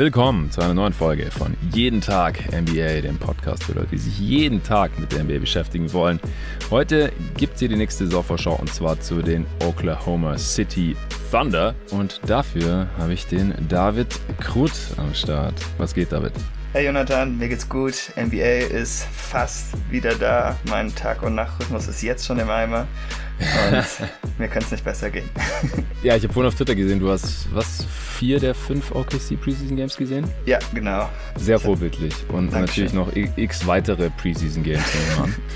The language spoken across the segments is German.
Willkommen zu einer neuen Folge von Jeden Tag NBA, dem Podcast für Leute, die sich jeden Tag mit der NBA beschäftigen wollen. Heute gibt es hier die nächste Saisonvorschau und zwar zu den Oklahoma City Thunder. Und dafür habe ich den David Krut am Start. Was geht, David? Hey Jonathan, mir geht's gut. NBA ist fast wieder da. Mein Tag- und Nachtrhythmus ist jetzt schon im Eimer. Und mir könnte es nicht besser gehen. ja, ich habe vorhin auf Twitter gesehen, du hast was, vier der fünf OKC Preseason Games gesehen? Ja, genau. Sehr vorbildlich. Und Dankeschön. natürlich noch x weitere Preseason Games.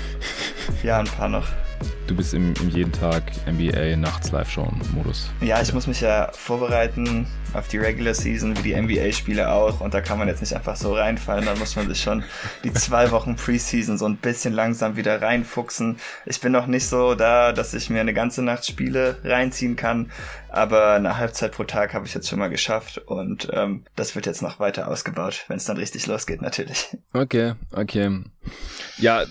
ja, ein paar noch. Du bist im, im jeden Tag NBA nachts Live-Schauen-Modus. Ja, ich muss mich ja vorbereiten auf die Regular Season, wie die NBA-Spiele auch. Und da kann man jetzt nicht einfach so reinfallen. Da muss man sich schon die zwei Wochen Preseason so ein bisschen langsam wieder reinfuchsen. Ich bin noch nicht so da, dass ich mir eine ganze Nacht Spiele reinziehen kann. Aber eine Halbzeit pro Tag habe ich jetzt schon mal geschafft. Und ähm, das wird jetzt noch weiter ausgebaut, wenn es dann richtig losgeht, natürlich. Okay, okay. Ja,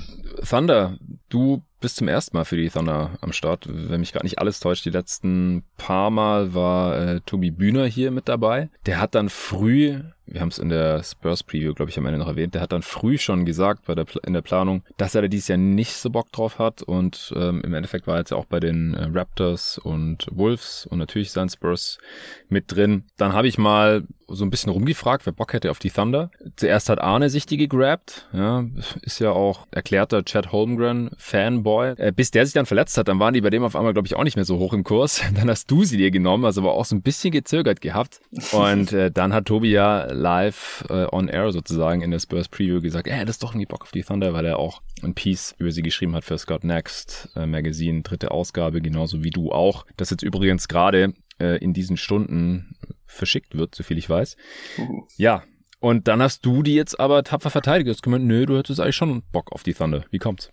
Thunder, du bist zum ersten Mal für die Thunder am Start. Wenn mich gerade nicht alles täuscht, die letzten paar Mal war äh, Tobi Bühner hier mit dabei. Der hat dann früh wir haben es in der Spurs Preview, glaube ich, am Ende noch erwähnt, der hat dann früh schon gesagt bei der, in der Planung, dass er da dieses Jahr nicht so Bock drauf hat und ähm, im Endeffekt war er jetzt ja auch bei den äh, Raptors und Wolves und natürlich seien Spurs mit drin. Dann habe ich mal so ein bisschen rumgefragt, wer Bock hätte auf die Thunder. Zuerst hat Arne sich die gegrabt, ja, ist ja auch erklärter Chad Holmgren Fanboy. Äh, bis der sich dann verletzt hat, dann waren die bei dem auf einmal, glaube ich, auch nicht mehr so hoch im Kurs. Dann hast du sie dir genommen, also war auch so ein bisschen gezögert gehabt. Und äh, dann hat Tobi ja live äh, on air sozusagen in der Spurs Preview gesagt, er hätte das doch irgendwie Bock auf die Thunder, weil er auch ein Piece über sie geschrieben hat für Scott Next äh, Magazine, dritte Ausgabe, genauso wie du auch. Das jetzt übrigens gerade äh, in diesen Stunden verschickt wird, soviel ich weiß. Uh. Ja, und dann hast du die jetzt aber tapfer verteidigt. Du hast gemeint, nö, du hättest eigentlich schon Bock auf die Thunder. Wie kommt's?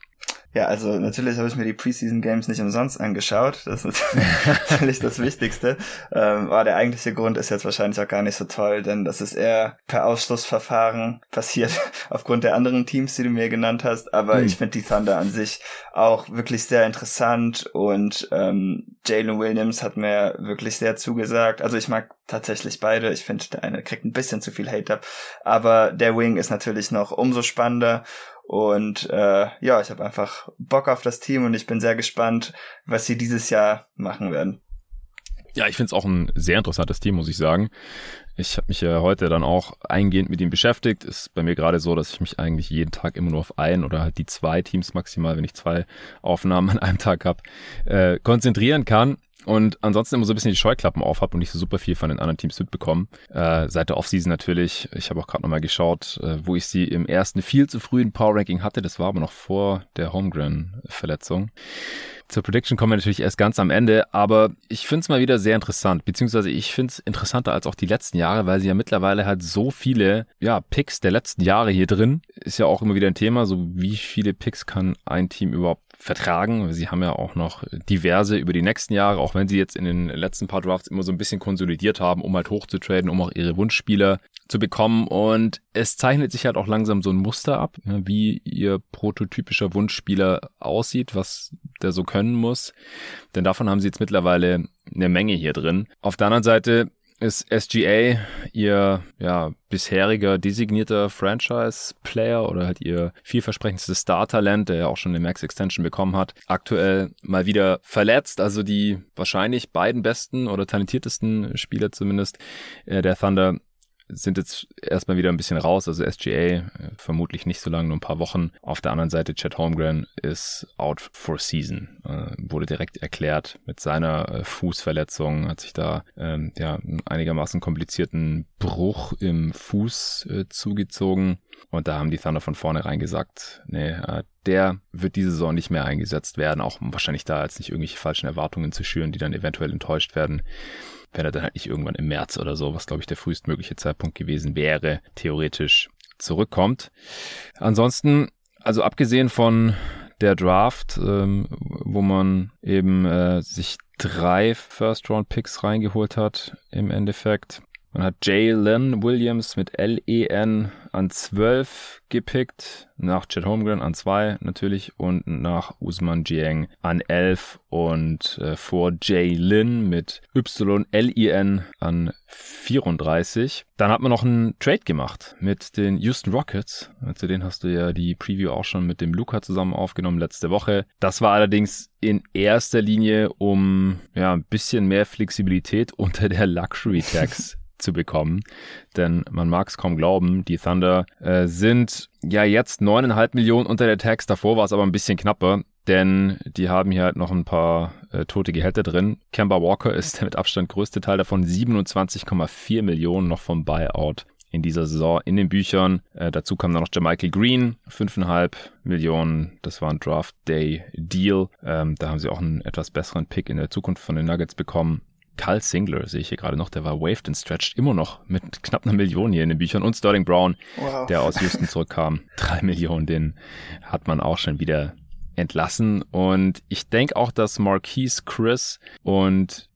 Ja, also natürlich habe ich mir die Preseason Games nicht umsonst angeschaut. Das ist natürlich das Wichtigste. Ähm, aber der eigentliche Grund ist jetzt wahrscheinlich auch gar nicht so toll, denn das ist eher per Ausschlussverfahren passiert aufgrund der anderen Teams, die du mir genannt hast. Aber mhm. ich finde die Thunder an sich auch wirklich sehr interessant und ähm, Jalen Williams hat mir wirklich sehr zugesagt. Also ich mag tatsächlich beide. Ich finde, der eine kriegt ein bisschen zu viel Hate ab, aber der Wing ist natürlich noch umso spannender und äh, ja, ich habe einfach Bock auf das Team und ich bin sehr gespannt, was sie dieses Jahr machen werden. Ja, ich finde es auch ein sehr interessantes Team, muss ich sagen. Ich habe mich ja heute dann auch eingehend mit ihm beschäftigt. Ist bei mir gerade so, dass ich mich eigentlich jeden Tag immer nur auf ein oder halt die zwei Teams maximal, wenn ich zwei Aufnahmen an einem Tag habe, äh, konzentrieren kann und ansonsten immer so ein bisschen die Scheuklappen auf habe und nicht so super viel von den anderen Teams mitbekommen. Äh, seit der Offseason natürlich. Ich habe auch gerade nochmal geschaut, äh, wo ich sie im ersten viel zu frühen Power Ranking hatte. Das war aber noch vor der Holmgren-Verletzung. Zur Prediction kommen wir natürlich erst ganz am Ende, aber ich finde es mal wieder sehr interessant, beziehungsweise ich finde es interessanter als auch die letzten Jahre, weil sie ja mittlerweile halt so viele ja, Picks der letzten Jahre hier drin, ist ja auch immer wieder ein Thema, so wie viele Picks kann ein Team überhaupt vertragen. Sie haben ja auch noch diverse über die nächsten Jahre, auch wenn sie jetzt in den letzten paar Drafts immer so ein bisschen konsolidiert haben, um halt hochzutraden, um auch ihre Wunschspieler zu bekommen. Und es zeichnet sich halt auch langsam so ein Muster ab, wie ihr prototypischer Wunschspieler aussieht, was der so können muss. Denn davon haben sie jetzt mittlerweile eine Menge hier drin. Auf der anderen Seite ist SGA ihr ja, bisheriger designierter Franchise-Player oder halt ihr vielversprechendstes Star-Talent, der ja auch schon eine Max-Extension bekommen hat, aktuell mal wieder verletzt. Also die wahrscheinlich beiden besten oder talentiertesten Spieler zumindest äh, der Thunder sind jetzt erstmal wieder ein bisschen raus. Also SGA äh, vermutlich nicht so lange, nur ein paar Wochen. Auf der anderen Seite Chad Holmgren ist out for season. Äh, wurde direkt erklärt mit seiner äh, Fußverletzung, hat sich da ähm, ja einen einigermaßen komplizierten Bruch im Fuß äh, zugezogen. Und da haben die Thunder von vornherein gesagt, nee, äh, der wird diese Saison nicht mehr eingesetzt werden, auch wahrscheinlich da als nicht irgendwelche falschen Erwartungen zu schüren, die dann eventuell enttäuscht werden wenn er dann halt nicht irgendwann im März oder so, was glaube ich der frühestmögliche Zeitpunkt gewesen wäre, theoretisch zurückkommt. Ansonsten, also abgesehen von der Draft, ähm, wo man eben äh, sich drei First-Round-Picks reingeholt hat im Endeffekt. Man hat Jalen Williams mit L-E-N an 12 gepickt, nach Chet Holmgren an 2 natürlich und nach Usman Jiang an 11 und äh, vor Jay Lin mit YLIN an 34. Dann hat man noch einen Trade gemacht mit den Houston Rockets. Zu denen hast du ja die Preview auch schon mit dem Luca zusammen aufgenommen letzte Woche. Das war allerdings in erster Linie, um ja ein bisschen mehr Flexibilität unter der Luxury Tax zu bekommen. Denn man mag es kaum glauben, die Thunder äh, sind ja jetzt neuneinhalb Millionen unter der Tax. Davor war es aber ein bisschen knapper. Denn die haben hier halt noch ein paar äh, tote Gehälter drin. Kemba Walker ist der mit Abstand größte Teil davon, 27,4 Millionen noch vom Buyout in dieser Saison in den Büchern. Äh, dazu kam dann noch Jermichael Green, 5,5 Millionen. Das war ein Draft Day Deal. Ähm, da haben sie auch einen etwas besseren Pick in der Zukunft von den Nuggets bekommen. Carl Singler sehe ich hier gerade noch, der war waved and stretched, immer noch mit knapp einer Million hier in den Büchern. Und Sterling Brown, wow. der aus Houston zurückkam, drei Millionen, den hat man auch schon wieder entlassen. Und ich denke auch, dass Marquise Chris und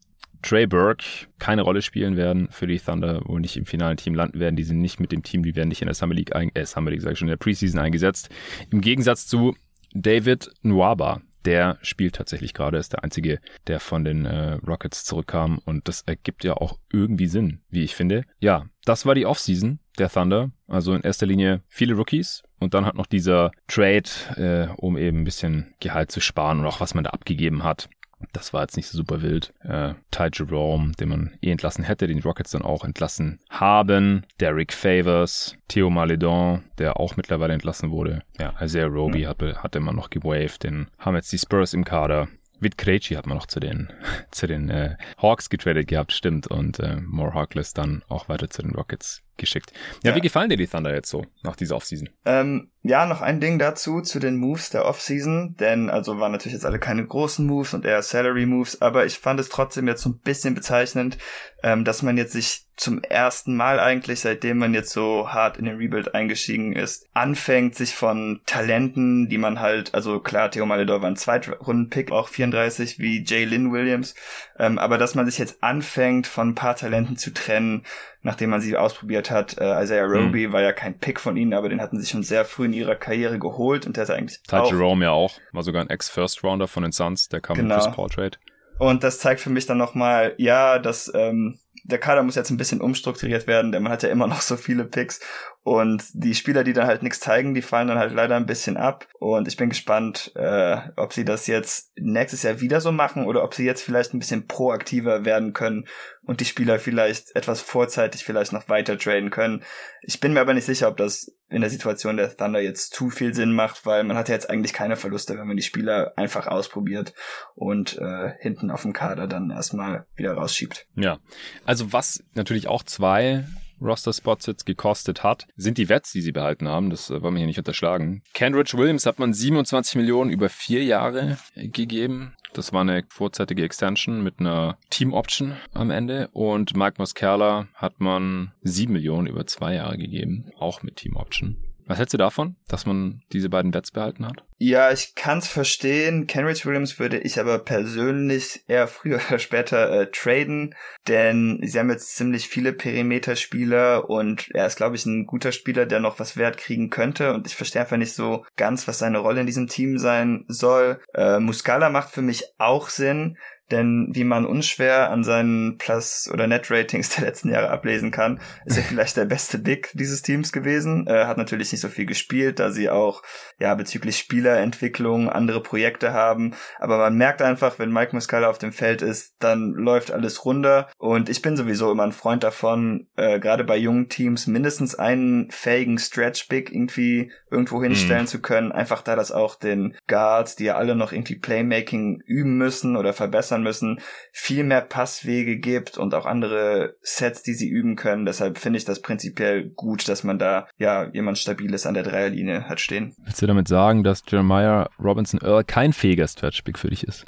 Trey Burke keine Rolle spielen werden für die Thunder, wo nicht im finalen Team landen werden. Die sind nicht mit dem Team, die werden nicht in der Summer League, ein, äh, Summer League sag ich schon, in der Preseason eingesetzt. Im Gegensatz zu David Nwaba, der spielt tatsächlich gerade, ist der einzige, der von den äh, Rockets zurückkam und das ergibt ja auch irgendwie Sinn, wie ich finde. Ja, das war die Offseason der Thunder, also in erster Linie viele Rookies und dann hat noch dieser Trade, äh, um eben ein bisschen Gehalt zu sparen und auch was man da abgegeben hat. Das war jetzt nicht so super wild. Äh, Ty Jerome, den man eh entlassen hätte, den Rockets dann auch entlassen haben. Derek Favors, Theo Maledon, der auch mittlerweile entlassen wurde. Ja, Isaiah Roby ja. hatte, hatte man noch gewaved. Den haben jetzt die Spurs im Kader. Vid Krejci hat man noch zu den, zu den äh, Hawks getradet gehabt, stimmt. Und äh, More Harkless dann auch weiter zu den Rockets geschickt. Ja, ja, wie gefallen dir die Thunder jetzt so nach dieser Offseason? Ähm, ja, noch ein Ding dazu zu den Moves der Offseason, denn also waren natürlich jetzt alle keine großen Moves und eher Salary Moves, aber ich fand es trotzdem jetzt so ein bisschen bezeichnend, ähm, dass man jetzt sich zum ersten Mal eigentlich, seitdem man jetzt so hart in den Rebuild eingestiegen ist, anfängt, sich von Talenten, die man halt, also klar, Theo Maledor war ein Zweitrunden-Pick, auch 34, wie Jay Lynn Williams, ähm, aber dass man sich jetzt anfängt, von ein paar Talenten zu trennen, nachdem man sie ausprobiert hat. Äh, Isaiah Roby mhm. war ja kein Pick von ihnen, aber den hatten sie schon sehr früh in ihrer Karriere geholt und der ist eigentlich Ty auch Jerome ja auch, war sogar ein Ex-First-Rounder von den Suns, der kam genau. Paul Trade. Und das zeigt für mich dann nochmal, ja, dass ähm, der Kader muss jetzt ein bisschen umstrukturiert werden, denn man hat ja immer noch so viele Picks und die Spieler, die dann halt nichts zeigen, die fallen dann halt leider ein bisschen ab. Und ich bin gespannt, äh, ob sie das jetzt nächstes Jahr wieder so machen oder ob sie jetzt vielleicht ein bisschen proaktiver werden können und die Spieler vielleicht etwas vorzeitig vielleicht noch weiter traden können. Ich bin mir aber nicht sicher, ob das in der Situation der Thunder jetzt zu viel Sinn macht, weil man hat ja jetzt eigentlich keine Verluste, wenn man die Spieler einfach ausprobiert und äh, hinten auf dem Kader dann erstmal wieder rausschiebt. Ja, also was natürlich auch zwei Roster-Spots jetzt gekostet hat, sind die Wets, die sie behalten haben. Das äh, wollen wir hier nicht unterschlagen. Kenrich Williams hat man 27 Millionen über vier Jahre gegeben. Das war eine vorzeitige Extension mit einer Team-Option am Ende. Und Mike Muscala hat man 7 Millionen über zwei Jahre gegeben, auch mit Team-Option. Was hältst du davon, dass man diese beiden Bets behalten hat? Ja, ich kann's verstehen. Kenrich Williams würde ich aber persönlich eher früher oder später äh, traden, denn sie haben jetzt ziemlich viele Perimeterspieler und er ist, glaube ich, ein guter Spieler, der noch was Wert kriegen könnte und ich verstehe einfach nicht so ganz, was seine Rolle in diesem Team sein soll. Äh, Muscala macht für mich auch Sinn, denn wie man unschwer an seinen Plus- oder Net-Ratings der letzten Jahre ablesen kann, ist er vielleicht der beste Big dieses Teams gewesen. Er hat natürlich nicht so viel gespielt, da sie auch ja bezüglich Spielerentwicklung andere Projekte haben. Aber man merkt einfach, wenn Mike Muscala auf dem Feld ist, dann läuft alles runter. Und ich bin sowieso immer ein Freund davon, äh, gerade bei jungen Teams mindestens einen fähigen Stretch-Big irgendwie irgendwo hinstellen mhm. zu können. Einfach da das auch den Guards, die ja alle noch irgendwie Playmaking üben müssen oder verbessern verbessern müssen, viel mehr Passwege gibt und auch andere Sets, die sie üben können. Deshalb finde ich das prinzipiell gut, dass man da ja jemand Stabiles an der Dreierlinie hat stehen. Willst du damit sagen, dass Jeremiah Robinson Earl kein fähiger Stretch-Big für dich ist?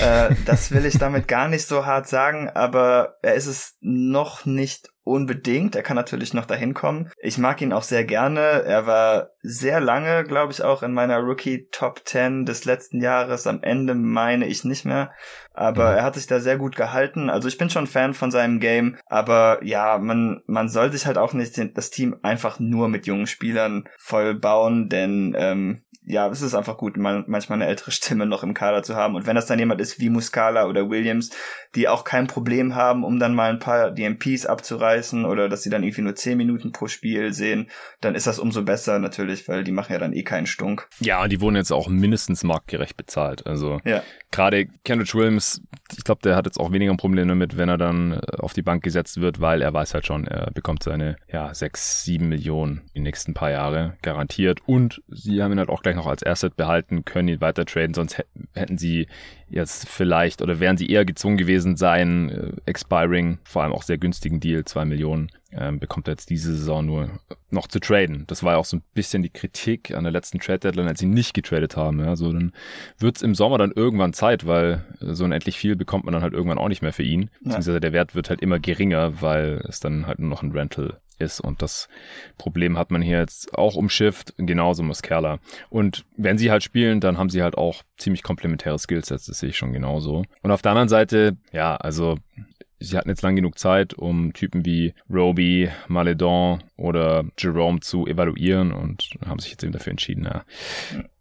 Äh, das will ich damit gar nicht so hart sagen, aber er ist es noch nicht unbedingt. Er kann natürlich noch dahin kommen. Ich mag ihn auch sehr gerne. Er war sehr lange, glaube ich, auch in meiner Rookie Top 10 des letzten Jahres. Am Ende meine ich nicht mehr. Aber mhm. er hat sich da sehr gut gehalten. Also ich bin schon Fan von seinem Game. Aber ja, man, man soll sich halt auch nicht das Team einfach nur mit jungen Spielern voll bauen, denn ähm, ja, es ist einfach gut, man, manchmal eine ältere Stimme noch im Kader zu haben. Und wenn das dann jemand ist wie Muscala oder Williams, die auch kein Problem haben, um dann mal ein paar DMPs abzureißen oder dass sie dann irgendwie nur 10 Minuten pro Spiel sehen, dann ist das umso besser natürlich, weil die machen ja dann eh keinen Stunk. Ja, und die wurden jetzt auch mindestens marktgerecht bezahlt. Also ja. gerade Kendrick Williams, ich glaube, der hat jetzt auch weniger Probleme damit, wenn er dann äh, auf die Bank gesetzt wird, weil er weiß halt schon, er bekommt seine ja, 6, 7 Millionen die nächsten paar Jahre garantiert. Und sie haben ihn halt auch gleich noch als Asset behalten, können ihn weiter traden, sonst hätten sie jetzt vielleicht oder wären sie eher gezwungen gewesen sein, äh, expiring, vor allem auch sehr günstigen Deal, zwei Millionen, ähm, bekommt er jetzt diese Saison nur noch zu traden. Das war ja auch so ein bisschen die Kritik an der letzten Trade Deadline, als sie nicht getradet haben. Ja, so dann wird's im Sommer dann irgendwann Zeit, weil so unendlich viel bekommt man dann halt irgendwann auch nicht mehr für ihn. Ja. Beziehungsweise der Wert wird halt immer geringer, weil es dann halt nur noch ein Rental ist. Und das Problem hat man hier jetzt auch umschifft, genauso Muscala. Und wenn sie halt spielen, dann haben sie halt auch ziemlich komplementäre Skillsets, das sehe ich schon genauso. Und auf der anderen Seite, ja, also sie hatten jetzt lang genug Zeit, um Typen wie Roby, Maledon oder Jerome zu evaluieren und haben sich jetzt eben dafür entschieden, ja.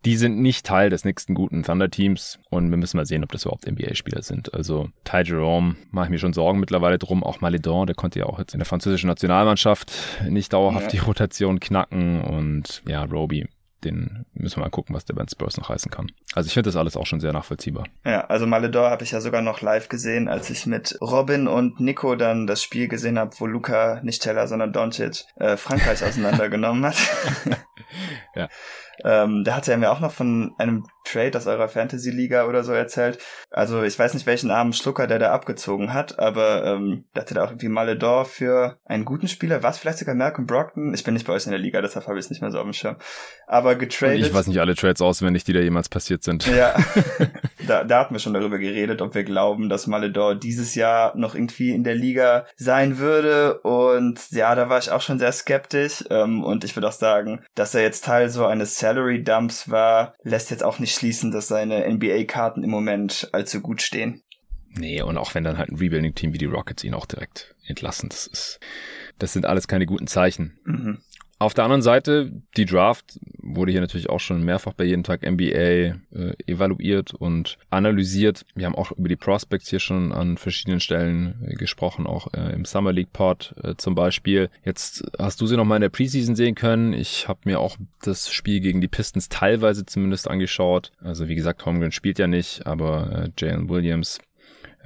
Die sind nicht Teil des nächsten guten Thunder-Teams und wir müssen mal sehen, ob das überhaupt NBA-Spieler sind. Also Ty Jerome mache ich mir schon Sorgen mittlerweile drum. Auch Maledon, der konnte ja auch jetzt in der französischen Nationalmannschaft nicht dauerhaft ja. die Rotation knacken und ja, Roby den müssen wir mal gucken, was der bei den Spurs noch heißen kann. Also ich finde das alles auch schon sehr nachvollziehbar. Ja, also Maledor habe ich ja sogar noch live gesehen, als ich mit Robin und Nico dann das Spiel gesehen habe, wo Luca, nicht Teller, sondern Doncic äh, Frankreich auseinandergenommen hat. ja. Ähm, da hat er mir auch noch von einem Trade aus eurer Fantasy-Liga oder so erzählt. Also ich weiß nicht, welchen armen Schlucker der da abgezogen hat, aber ähm, da hatte da auch irgendwie Maledor für einen guten Spieler. Was vielleicht sogar Malcolm Brockton? Ich bin nicht bei euch in der Liga, deshalb habe ich es nicht mehr so auf dem Schirm. Aber getradet. Und ich weiß nicht alle Trades auswendig, die da jemals passiert sind. Ja, da, da hatten wir schon darüber geredet, ob wir glauben, dass Maledor dieses Jahr noch irgendwie in der Liga sein würde. Und ja, da war ich auch schon sehr skeptisch. Ähm, und ich würde auch sagen, dass er jetzt Teil so eines Salary Dumps war, lässt jetzt auch nicht schließen, dass seine NBA-Karten im Moment allzu gut stehen. Nee, und auch wenn dann halt ein Rebuilding-Team wie die Rockets ihn auch direkt entlassen, das ist, das sind alles keine guten Zeichen. Mhm. Auf der anderen Seite, die Draft wurde hier natürlich auch schon mehrfach bei jeden Tag NBA äh, evaluiert und analysiert. Wir haben auch über die Prospects hier schon an verschiedenen Stellen äh, gesprochen, auch äh, im Summer League Pod äh, zum Beispiel. Jetzt hast du sie noch mal in der Preseason sehen können. Ich habe mir auch das Spiel gegen die Pistons teilweise zumindest angeschaut. Also wie gesagt, Holmgren spielt ja nicht, aber äh, Jalen Williams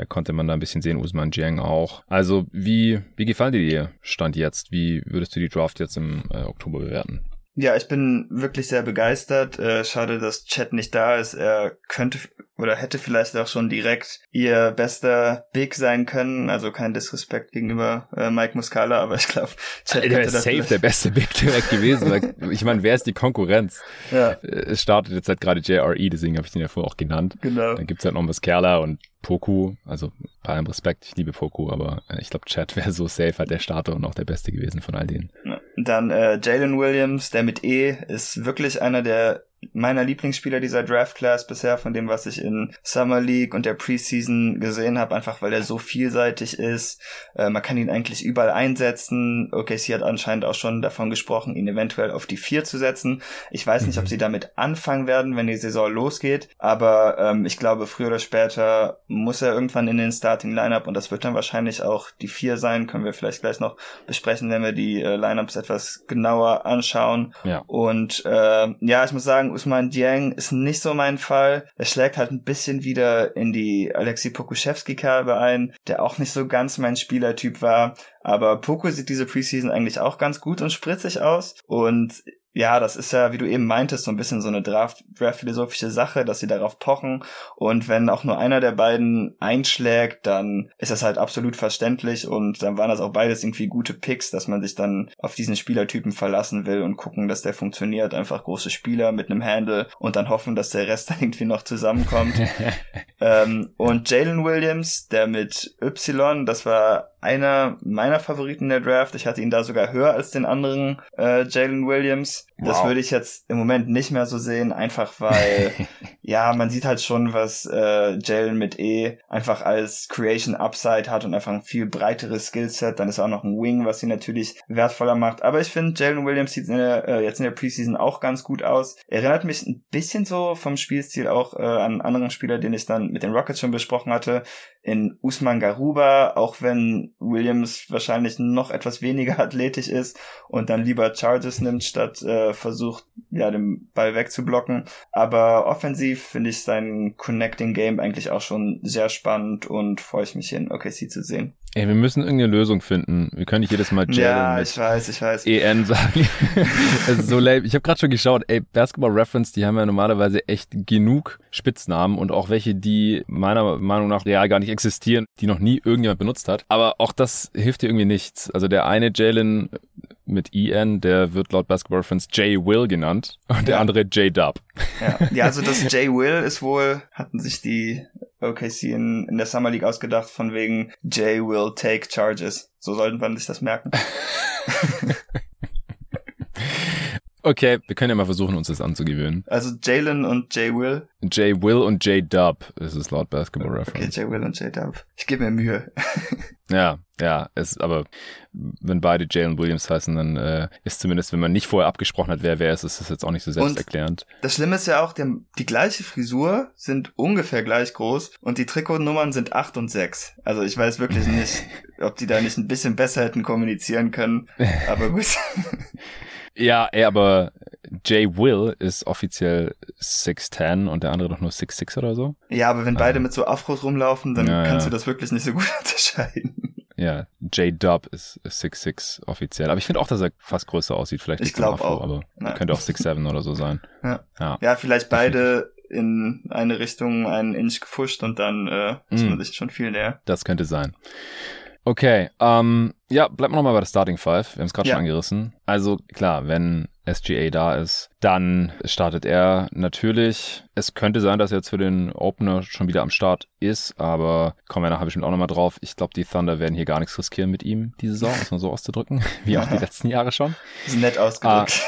konnte man da ein bisschen sehen, Usman Jiang auch. Also wie, wie gefallen dir dir Stand jetzt? Wie würdest du die Draft jetzt im äh, Oktober bewerten? Ja, ich bin wirklich sehr begeistert. Äh, schade, dass Chat nicht da ist. Er könnte oder hätte vielleicht auch schon direkt ihr bester Big sein können. Also kein Disrespekt gegenüber äh, Mike Muscala, aber ich glaube, Chat der ist safe der beste Big direkt gewesen. ich meine, wer ist die Konkurrenz? Ja. Äh, es startet jetzt halt gerade JRE, deswegen habe ich den ja vorher auch genannt. Genau. Dann gibt's halt noch Muscala und Poku, also bei allem Respekt, ich liebe Poku, aber äh, ich glaube, Chad wäre so safe halt der Starter und auch der Beste gewesen von all denen. Dann äh, Jalen Williams, der mit E, ist wirklich einer der meiner Lieblingsspieler dieser Draft Class bisher, von dem, was ich in Summer League und der Preseason gesehen habe, einfach weil er so vielseitig ist. Äh, man kann ihn eigentlich überall einsetzen. OKC hat anscheinend auch schon davon gesprochen, ihn eventuell auf die vier zu setzen. Ich weiß nicht, mhm. ob sie damit anfangen werden, wenn die Saison losgeht, aber ähm, ich glaube, früher oder später muss er irgendwann in den Starting Lineup und das wird dann wahrscheinlich auch die vier sein. Können wir vielleicht gleich noch besprechen, wenn wir die äh, Lineups etwas genauer anschauen. Ja. Und äh, ja, ich muss sagen, sagen, Usman Dieng ist nicht so mein Fall. Er schlägt halt ein bisschen wieder in die Alexei Pokuschewski-Kerbe ein, der auch nicht so ganz mein Spielertyp war. Aber Poku sieht diese Preseason eigentlich auch ganz gut und spritzig aus. Und ja, das ist ja, wie du eben meintest, so ein bisschen so eine Draft-philosophische Sache, dass sie darauf pochen. Und wenn auch nur einer der beiden einschlägt, dann ist das halt absolut verständlich. Und dann waren das auch beides irgendwie gute Picks, dass man sich dann auf diesen Spielertypen verlassen will und gucken, dass der funktioniert. Einfach große Spieler mit einem Handle und dann hoffen, dass der Rest dann irgendwie noch zusammenkommt. ähm, und Jalen Williams, der mit Y, das war einer meiner Favoriten der Draft. Ich hatte ihn da sogar höher als den anderen äh, Jalen Williams. Das Wow. würde ich jetzt im Moment nicht mehr so sehen, einfach weil, ja, man sieht halt schon, was äh, Jalen mit E einfach als Creation Upside hat und einfach ein viel breiteres Skillset. Dann ist auch noch ein Wing, was ihn natürlich wertvoller macht. Aber ich finde, Jalen Williams sieht in der, äh, jetzt in der Preseason auch ganz gut aus. Erinnert mich ein bisschen so vom Spielstil auch äh, an einen anderen Spieler, den ich dann mit den Rockets schon besprochen hatte, in Usman Garuba, auch wenn Williams wahrscheinlich noch etwas weniger athletisch ist und dann lieber Charges nimmt, statt äh, versucht, ja, den Ball wegzublocken. Aber offensiv finde ich sein Connecting Game eigentlich auch schon sehr spannend und freue ich mich hin, OKC zu sehen. Ey, wir müssen irgendeine Lösung finden. Wir können nicht jedes Mal Jalen ja, ich weiß, ich weiß. EN sagen. Es ist so lame. Ich habe gerade schon geschaut, ey, Basketball Reference, die haben ja normalerweise echt genug Spitznamen und auch welche, die meiner Meinung nach real gar nicht existieren, die noch nie irgendjemand benutzt hat. Aber auch das hilft dir irgendwie nichts. Also der eine Jalen mit EN, der wird laut Basketball Reference J. Will genannt und der Ja. andere J. Dub. Ja, ja also das J. Will ist wohl, hatten sich die OKC in, in der Summer League ausgedacht, von wegen J. Will take charges. So sollten man sich das merken. Okay, wir können ja mal versuchen, uns das anzugewöhnen. Also Jalen und J. Will. J. Will und J. Dub ist es laut Basketball Okay, Reference. J. Will und J. Dub. Ich gebe mir Mühe. Ja, ja, es, aber wenn beide Jalen Williams heißen, dann äh, ist zumindest, wenn man nicht vorher abgesprochen hat, wer wer ist, ist das jetzt auch nicht so selbsterklärend. Das Schlimme ist ja auch, die, die gleiche Frisur sind ungefähr gleich groß und die Trikotnummern sind 8 und 6. Also ich weiß wirklich nicht, ob die da nicht ein bisschen besser hätten kommunizieren können. Aber gut. Ja, ey, aber Jay Will ist offiziell 6'10 und der andere doch nur 6'6 oder so. Ja, aber wenn beide mit so Afros rumlaufen, dann Ja, kannst ja. du das wirklich nicht so gut unterscheiden. Ja, J Dub ist, ist 6'6 offiziell. Aber ich finde auch, dass er fast größer aussieht. Vielleicht Ich liegt's am glaub Afro, auch. Aber Ja. könnte auch 6'7 oder so sein. Ja. Ja. Ja, vielleicht beide in eine Richtung einen Inch gefuscht und dann äh, ist Mm. man sich schon viel näher. Das könnte sein. Okay, ähm, ja, bleiben wir nochmal bei der Starting Five. Wir haben es gerade Ja. schon angerissen. Also klar, wenn SGA da ist, dann startet er natürlich. Es könnte sein, dass er jetzt für den Opener schon wieder am Start ist, aber kommen wir nachher bestimmt auch nochmal drauf. Ich glaube, die Thunder werden hier gar nichts riskieren mit ihm die Saison, um es mal so auszudrücken, wie auch die letzten Jahre schon. Ist nett ausgedrückt.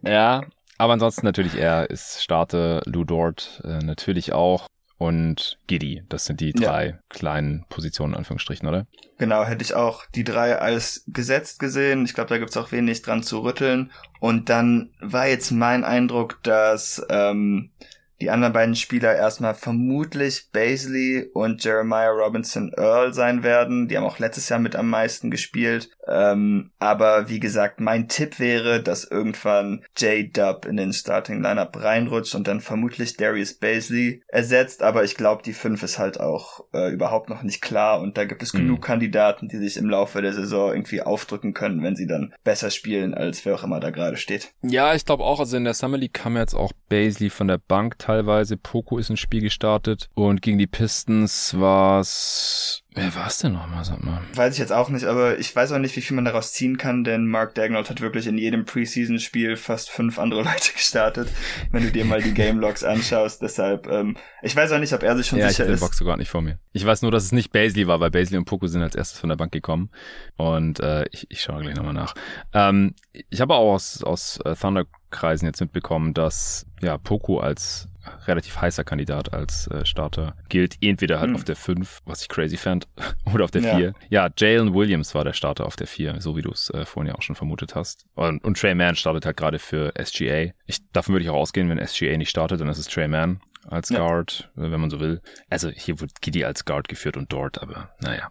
Ja, aber ansonsten natürlich er ist Starter, Lou Dort äh, natürlich auch und Giddy. Das sind die Ja. drei kleinen Positionen, in Anführungsstrichen, oder? Genau, hätte ich auch die drei als gesetzt gesehen. Ich glaube, da gibt's auch wenig dran zu rütteln. Und dann war jetzt mein Eindruck, dass ähm, die anderen beiden Spieler erstmal vermutlich Baisley und Jeremiah Robinson Earl sein werden. Die haben auch letztes Jahr mit am meisten gespielt. Ähm, aber wie gesagt, mein Tipp wäre, dass irgendwann J-Dub in den Starting Lineup reinrutscht und dann vermutlich Darius Baisley ersetzt. Aber ich glaube, die 5 ist halt auch äh, überhaupt noch nicht klar und da gibt es Mhm. genug Kandidaten, die sich im Laufe der Saison irgendwie aufdrücken können, wenn sie dann besser spielen, als wer auch immer da gerade steht. Ja, ich glaube auch, also in der Summer League kam jetzt auch Baisley von der Bank teilweise. Poco ist ins Spiel gestartet. Und gegen die Pistons war's. Wer war's denn nochmal, sag mal? Weiß ich jetzt auch nicht, aber ich weiß auch nicht, wie viel man daraus ziehen kann, denn Mark Dagnall hat wirklich in jedem Preseason-Spiel fast fünf andere Leute gestartet, wenn du dir mal die Game Logs anschaust. Deshalb, ähm, ich weiß auch nicht, ob er sich schon Ja, ich sicher habe den ist. Box sogar nicht vor mir. Ich weiß nur, dass es nicht Baisley war, weil Baisley und Poco sind als erstes von der Bank gekommen. Und äh, ich, ich schaue gleich nochmal nach. Ähm, ich habe auch aus, aus äh, Thunder-Kreisen jetzt mitbekommen, dass ja Poco als relativ heißer Kandidat als äh, Starter gilt. Entweder halt Hm. auf der 5, was ich crazy fand, oder auf der Ja. 4. Ja, Jalen Williams war der Starter auf der 4, so wie du es äh, vorhin ja auch schon vermutet hast. Und, und Trey Mann startet halt gerade für SGA. Ich, davon würde ich auch ausgehen, wenn SGA nicht startet, dann ist es Trey Mann als Ja. Guard, äh, wenn man so will. Also hier wird Giddy als Guard geführt und dort, aber naja.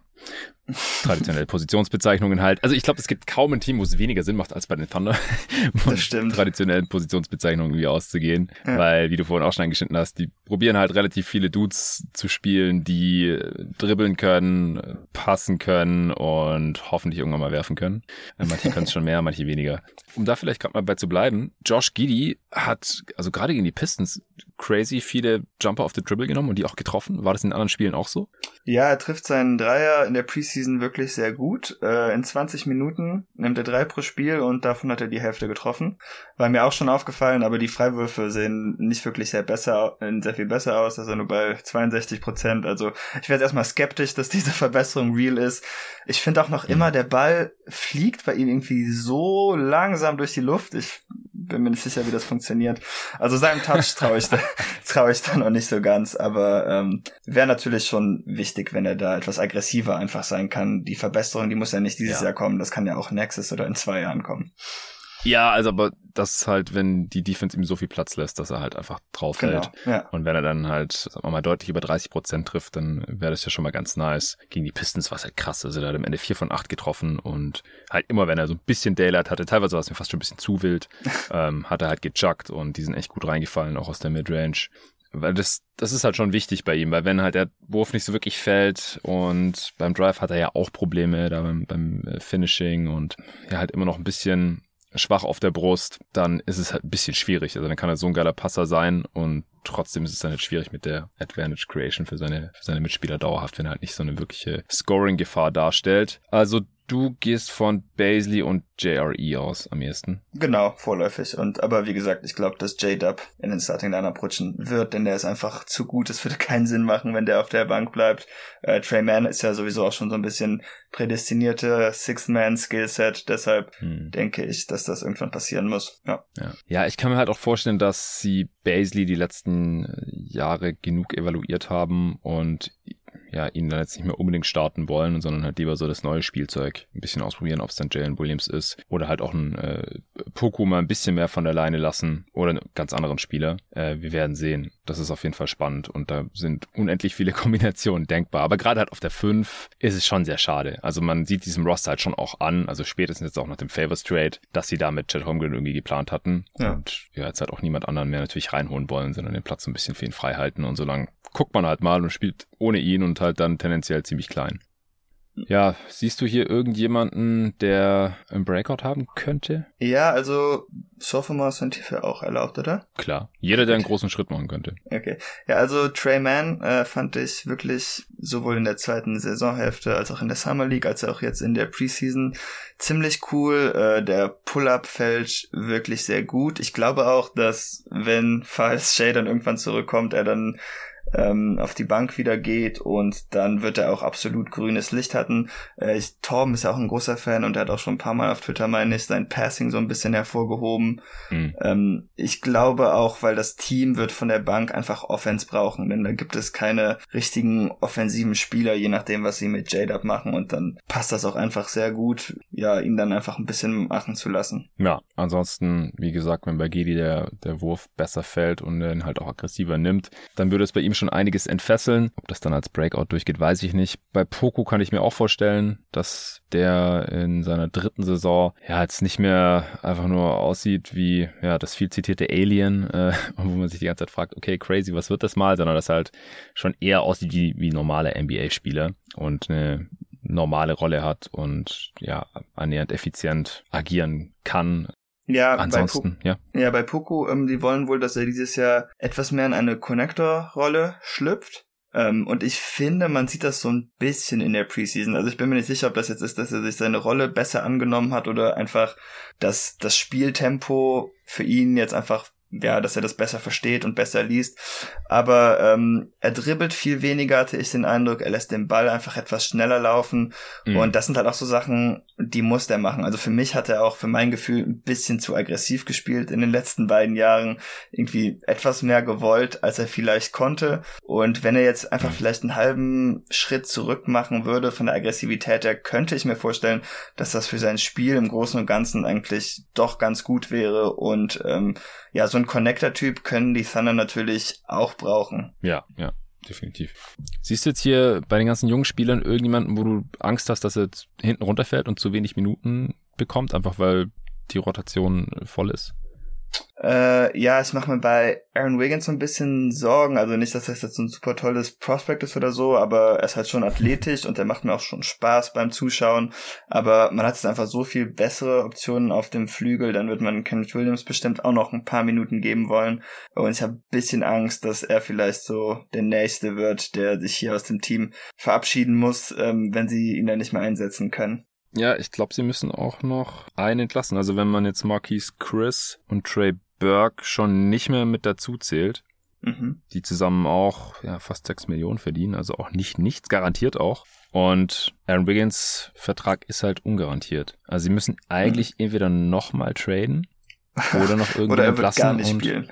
Traditionelle Positionsbezeichnungen halt. Also ich glaube, es gibt kaum ein Team, wo es weniger Sinn macht als bei den Thunder, von traditionellen Positionsbezeichnungen irgendwie auszugehen. Ja. Weil, wie du vorhin auch schon angeschnitten hast, die probieren halt relativ viele Dudes zu spielen, die äh, dribbeln können, passen können und hoffentlich irgendwann mal werfen können. Äh, Manche können es schon mehr, manche weniger. Um da vielleicht gerade mal bei zu bleiben, Josh Giddy hat, also gerade gegen die Pistons, crazy viele Jumper auf the Dribble genommen und die auch getroffen. War das in anderen Spielen auch so? Ja, er trifft seinen Dreier in der Preseason wirklich sehr gut. Äh, in 20 Minuten nimmt er drei pro Spiel und davon hat er die Hälfte getroffen. War mir auch schon aufgefallen, aber die Freiwürfe sehen nicht wirklich sehr besser, äh, sehr viel besser aus. Also nur bei 62 Prozent. Also ich werde erstmal skeptisch, dass diese Verbesserung real ist. Ich finde auch noch immer, der Ball fliegt bei ihm irgendwie so langsam durch die Luft. Ich bin mir nicht sicher, wie das funktioniert. Also seinem Touch traue ich, da, trau ich da noch nicht so ganz, aber ähm, wäre natürlich schon wichtig, wenn er da etwas aggressiver einfach sein kann. Die Verbesserung, die muss ja nicht dieses ja. Jahr kommen, das kann ja auch nächstes oder in zwei Jahren kommen. Ja, also aber das ist halt, wenn die Defense ihm so viel Platz lässt, dass er halt einfach draufhält. Genau, ja. Und wenn er dann halt, sagen wir mal, deutlich über 30 Prozent trifft, dann wäre das ja schon mal ganz nice. Gegen die Pistons war es halt krass. Also er hat am Ende vier von acht getroffen und halt immer, wenn er so ein bisschen Daylight hatte, teilweise war es mir fast schon ein bisschen zu wild, ähm, hat er halt gejuckt und die sind echt gut reingefallen, auch aus der Midrange weil das, das ist halt schon wichtig bei ihm, weil wenn halt der Wurf nicht so wirklich fällt und beim Drive hat er ja auch Probleme da beim, beim äh, Finishing und ja halt immer noch ein bisschen schwach auf der Brust, dann ist es halt ein bisschen schwierig. Also dann kann er so ein geiler Passer sein und trotzdem ist es dann halt schwierig mit der Advantage Creation für seine, für seine Mitspieler dauerhaft, wenn er halt nicht so eine wirkliche Scoring-Gefahr darstellt. Also Du gehst von Baisley und JRE aus am ehesten. Genau, vorläufig. Und aber wie gesagt, ich glaube, dass J-Dub in den Starting Lineup rutschen wird, denn der ist einfach zu gut. Es würde keinen Sinn machen, wenn der auf der Bank bleibt. Äh, Trey Mann ist ja sowieso auch schon so ein bisschen prädestinierte Six-Man-Skillset. Deshalb hm. denke ich, dass das irgendwann passieren muss. Ja. ja. Ja, ich kann mir halt auch vorstellen, dass sie Baisley die letzten Jahre genug evaluiert haben und ja, ihn dann jetzt nicht mehr unbedingt starten wollen, sondern halt lieber so das neue Spielzeug ein bisschen ausprobieren, ob es dann Jalen Williams ist oder halt auch ein äh, Poku mal ein bisschen mehr von der Leine lassen oder einen ganz anderen Spieler. Äh, wir werden sehen. Das ist auf jeden Fall spannend und da sind unendlich viele Kombinationen denkbar. Aber gerade halt auf der 5 ist es schon sehr schade. Also man sieht diesem Roster halt schon auch an, also spätestens jetzt auch nach dem Favors Trade, dass sie da mit Chad Holmgren irgendwie geplant hatten ja. und ja, jetzt halt auch niemand anderen mehr natürlich reinholen wollen, sondern den Platz ein bisschen für ihn frei halten und solange guckt man halt mal und spielt ohne ihn und halt dann tendenziell ziemlich klein. Ja, siehst du hier irgendjemanden, der einen Breakout haben könnte? Ja, also Sophomores sind hierfür auch erlaubt, oder? Klar, jeder, der einen großen Schritt machen könnte. Okay, ja, also Trey Mann äh, fand ich wirklich sowohl in der zweiten Saisonhälfte als auch in der Summer League, als auch jetzt in der Preseason ziemlich cool. Äh, der Pull-Up fällt wirklich sehr gut. Ich glaube auch, dass wenn, falls Shay dann irgendwann zurückkommt, er dann ähm, auf die Bank wieder geht und dann wird er auch absolut grünes Licht hatten. Äh, ich, Torben ist ja auch ein großer Fan und er hat auch schon ein paar Mal auf Twitter, meine ich, sein Passing so ein bisschen hervorgehoben. Mhm. Ähm, ich glaube auch, weil das Team wird von der Bank einfach Offense brauchen, denn da gibt es keine richtigen offensiven Spieler, je nachdem, was sie mit J-Dub machen und dann passt das auch einfach sehr gut, ja, ihn dann einfach ein bisschen machen zu lassen. Ja, ansonsten, wie gesagt, wenn bei Gedi der, der Wurf besser fällt und den halt auch aggressiver nimmt, dann würde es bei ihm schon einiges entfesseln. Ob das dann als Breakout durchgeht, weiß ich nicht. Bei Poco kann ich mir auch vorstellen, dass der in seiner dritten Saison ja jetzt nicht mehr einfach nur aussieht wie ja das viel zitierte Alien, äh, wo man sich die ganze Zeit fragt, okay, crazy, was wird das mal, sondern dass halt schon eher aussieht wie, wie normale NBA-Spieler und eine normale Rolle hat und ja annähernd effizient agieren kann. Ja, Ansonsten, bei ja. Ja, bei Poku, ähm, die wollen wohl, dass er dieses Jahr etwas mehr in eine Connector-Rolle schlüpft. Ähm, und ich finde, man sieht das so ein bisschen in der Preseason. Also ich bin mir nicht sicher, ob das jetzt ist, dass er sich seine Rolle besser angenommen hat oder einfach, dass das Spieltempo für ihn jetzt einfach ja, dass er das besser versteht und besser liest. Aber ähm, er dribbelt viel weniger, hatte ich den Eindruck. Er lässt den Ball einfach etwas schneller laufen. Mhm. Und das sind halt auch so Sachen, die muss er machen. Also für mich hat er auch für mein Gefühl ein bisschen zu aggressiv gespielt in den letzten beiden Jahren. Irgendwie etwas mehr gewollt, als er vielleicht konnte. Und wenn er jetzt einfach mhm. vielleicht einen halben Schritt zurück machen würde von der Aggressivität her, könnte ich mir vorstellen, dass das für sein Spiel im Großen und Ganzen eigentlich doch ganz gut wäre und ähm, ja, so ein Connector-Typ können die Thunder natürlich auch brauchen. Ja, ja, definitiv. Siehst du jetzt hier bei den ganzen jungen Spielern irgendjemanden, wo du Angst hast, dass er hinten runterfällt und zu wenig Minuten bekommt, einfach weil die Rotation voll ist? Äh, ja, ich mache mir bei Aaron Wiggins so ein bisschen Sorgen. Also nicht, dass das jetzt ein super tolles Prospect ist oder so, aber er ist halt schon athletisch und er macht mir auch schon Spaß beim Zuschauen. Aber man hat jetzt einfach so viel bessere Optionen auf dem Flügel. Dann wird man Kenneth Williams bestimmt auch noch ein paar Minuten geben wollen. Und ich habe ein bisschen Angst, dass er vielleicht so der Nächste wird, der sich hier aus dem Team verabschieden muss, ähm, wenn sie ihn dann nicht mehr einsetzen können. Ja, ich glaube, sie müssen auch noch einen entlassen. Also wenn man jetzt Marquise Chris und Trey Burke schon nicht mehr mit dazu zählt, mhm. die zusammen auch ja, fast sechs Millionen verdienen, also auch nicht nichts, garantiert auch. Und Aaron Wiggins Vertrag ist halt ungarantiert. Also sie müssen eigentlich mhm. entweder nochmal traden oder noch irgendwie oder er wird gar nicht spielen.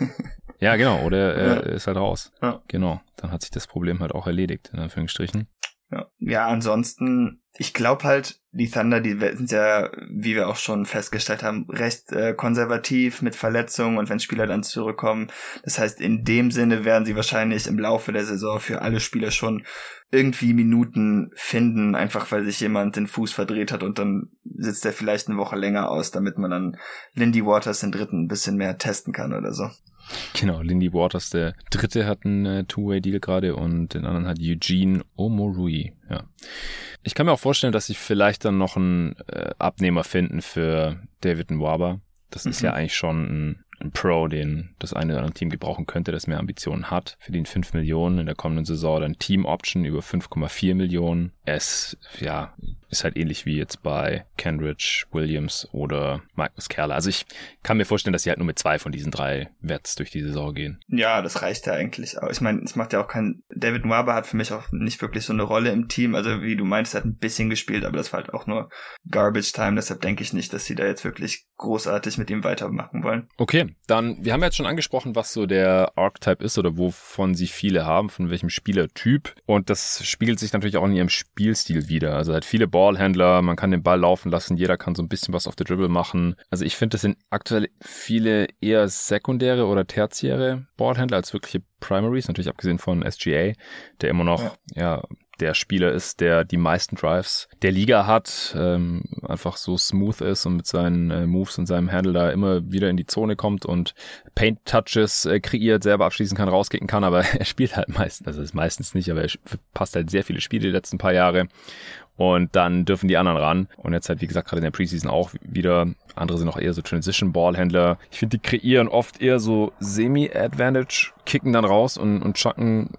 ja, genau, oder er ja. ist halt raus. Ja. Genau, dann hat sich das Problem halt auch erledigt, in Anführungsstrichen. Ja, ja ansonsten, ich glaube halt, die Thunder, die sind ja, wie wir auch schon festgestellt haben, recht äh, konservativ mit Verletzungen und wenn Spieler dann zurückkommen. Das heißt, in dem Sinne werden sie wahrscheinlich im Laufe der Saison für alle Spieler schon irgendwie Minuten finden, einfach weil sich jemand den Fuß verdreht hat und dann sitzt er vielleicht eine Woche länger aus, damit man dann Lindy Waters den dritten ein bisschen mehr testen kann oder so. Genau, Lindy Waters, der dritte hat einen äh, Two-Way-Deal gerade und den anderen hat Eugene Omorui. Ja. Ich kann mir auch vorstellen, dass sie vielleicht dann noch einen äh, Abnehmer finden für David Nwaba. Das mhm. ist ja eigentlich schon ein ein Pro, den das eine oder andere Team gebrauchen könnte, das mehr Ambitionen hat. Verdient 5 Millionen in der kommenden Saison, dann Team Option über 5,4 Millionen. Ist, ja, ist halt ähnlich wie jetzt bei Kenrich, Williams oder Mike Muscala. Also ich kann mir vorstellen, dass sie halt nur mit zwei von diesen drei Wets durch die Saison gehen. Ja, das reicht ja eigentlich. Aber ich meine, es macht ja auch kein, David Nwaba hat für mich auch nicht wirklich so eine Rolle im Team. Also wie du meinst, er hat ein bisschen gespielt, aber das war halt auch nur Garbage Time. Deshalb denke ich nicht, dass sie da jetzt wirklich großartig mit ihm weitermachen wollen. Okay, dann, wir haben jetzt schon angesprochen, was so der Archetype ist oder wovon sie viele haben, von welchem Spielertyp. Und das spiegelt sich natürlich auch in ihrem Spielstil wieder. Also hat viele Ballhändler, man kann den Ball laufen lassen, jeder kann so ein bisschen was auf der Dribble machen. Also ich finde, das sind aktuell viele eher sekundäre oder tertiäre Ballhändler als wirkliche Primaries, natürlich abgesehen von SGA, der immer noch, ja, ja der Spieler ist, der die meisten Drives der Liga hat, ähm, einfach so smooth ist und mit seinen äh, Moves und seinem Handle da immer wieder in die Zone kommt und Paint-Touches äh, kreiert, selber abschließen kann, rauskicken kann, aber er spielt halt meistens, also ist meistens nicht, aber er passt halt sehr viele Spiele die letzten paar Jahre und dann dürfen die anderen ran. Und jetzt halt, wie gesagt, gerade in der Preseason auch wieder. Andere sind auch eher so Transition-Ballhändler. Ich finde, die kreieren oft eher so Semi-Advantage, kicken dann raus und, und chucken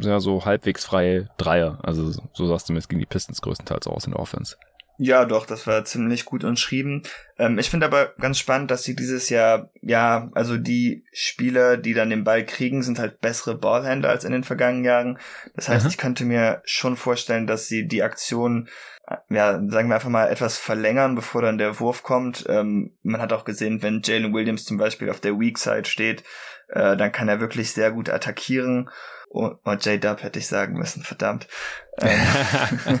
ja, so halbwegs freie Dreier. Also so sah es zumindest gegen die Pistons größtenteils aus in der Offense. Ja, doch, das war ziemlich gut umschrieben. Ähm, ich finde aber ganz spannend, dass sie dieses Jahr, ja, also die Spieler, die dann den Ball kriegen, sind halt bessere Ballhändler als in den vergangenen Jahren. Das heißt, mhm. ich könnte mir schon vorstellen, dass sie die Aktion, äh, ja, sagen wir einfach mal, etwas verlängern, bevor dann der Wurf kommt. Ähm, man hat auch gesehen, wenn Jalen Williams zum Beispiel auf der Weak Side steht, äh, dann kann er wirklich sehr gut attackieren. Und, und J-Dub hätte ich sagen müssen, verdammt. Ähm.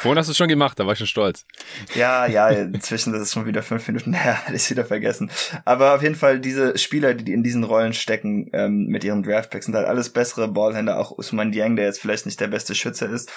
Vorhin hast du es schon gemacht, da war ich schon stolz. Ja, ja, inzwischen das ist schon wieder fünf Minuten her, hatte ich wieder vergessen. Aber auf jeden Fall diese Spieler, die in diesen Rollen stecken ähm, mit ihren Draftpacks, sind halt alles bessere Ballhänder. Auch Usman Dieng, der jetzt vielleicht nicht der beste Schütze ist,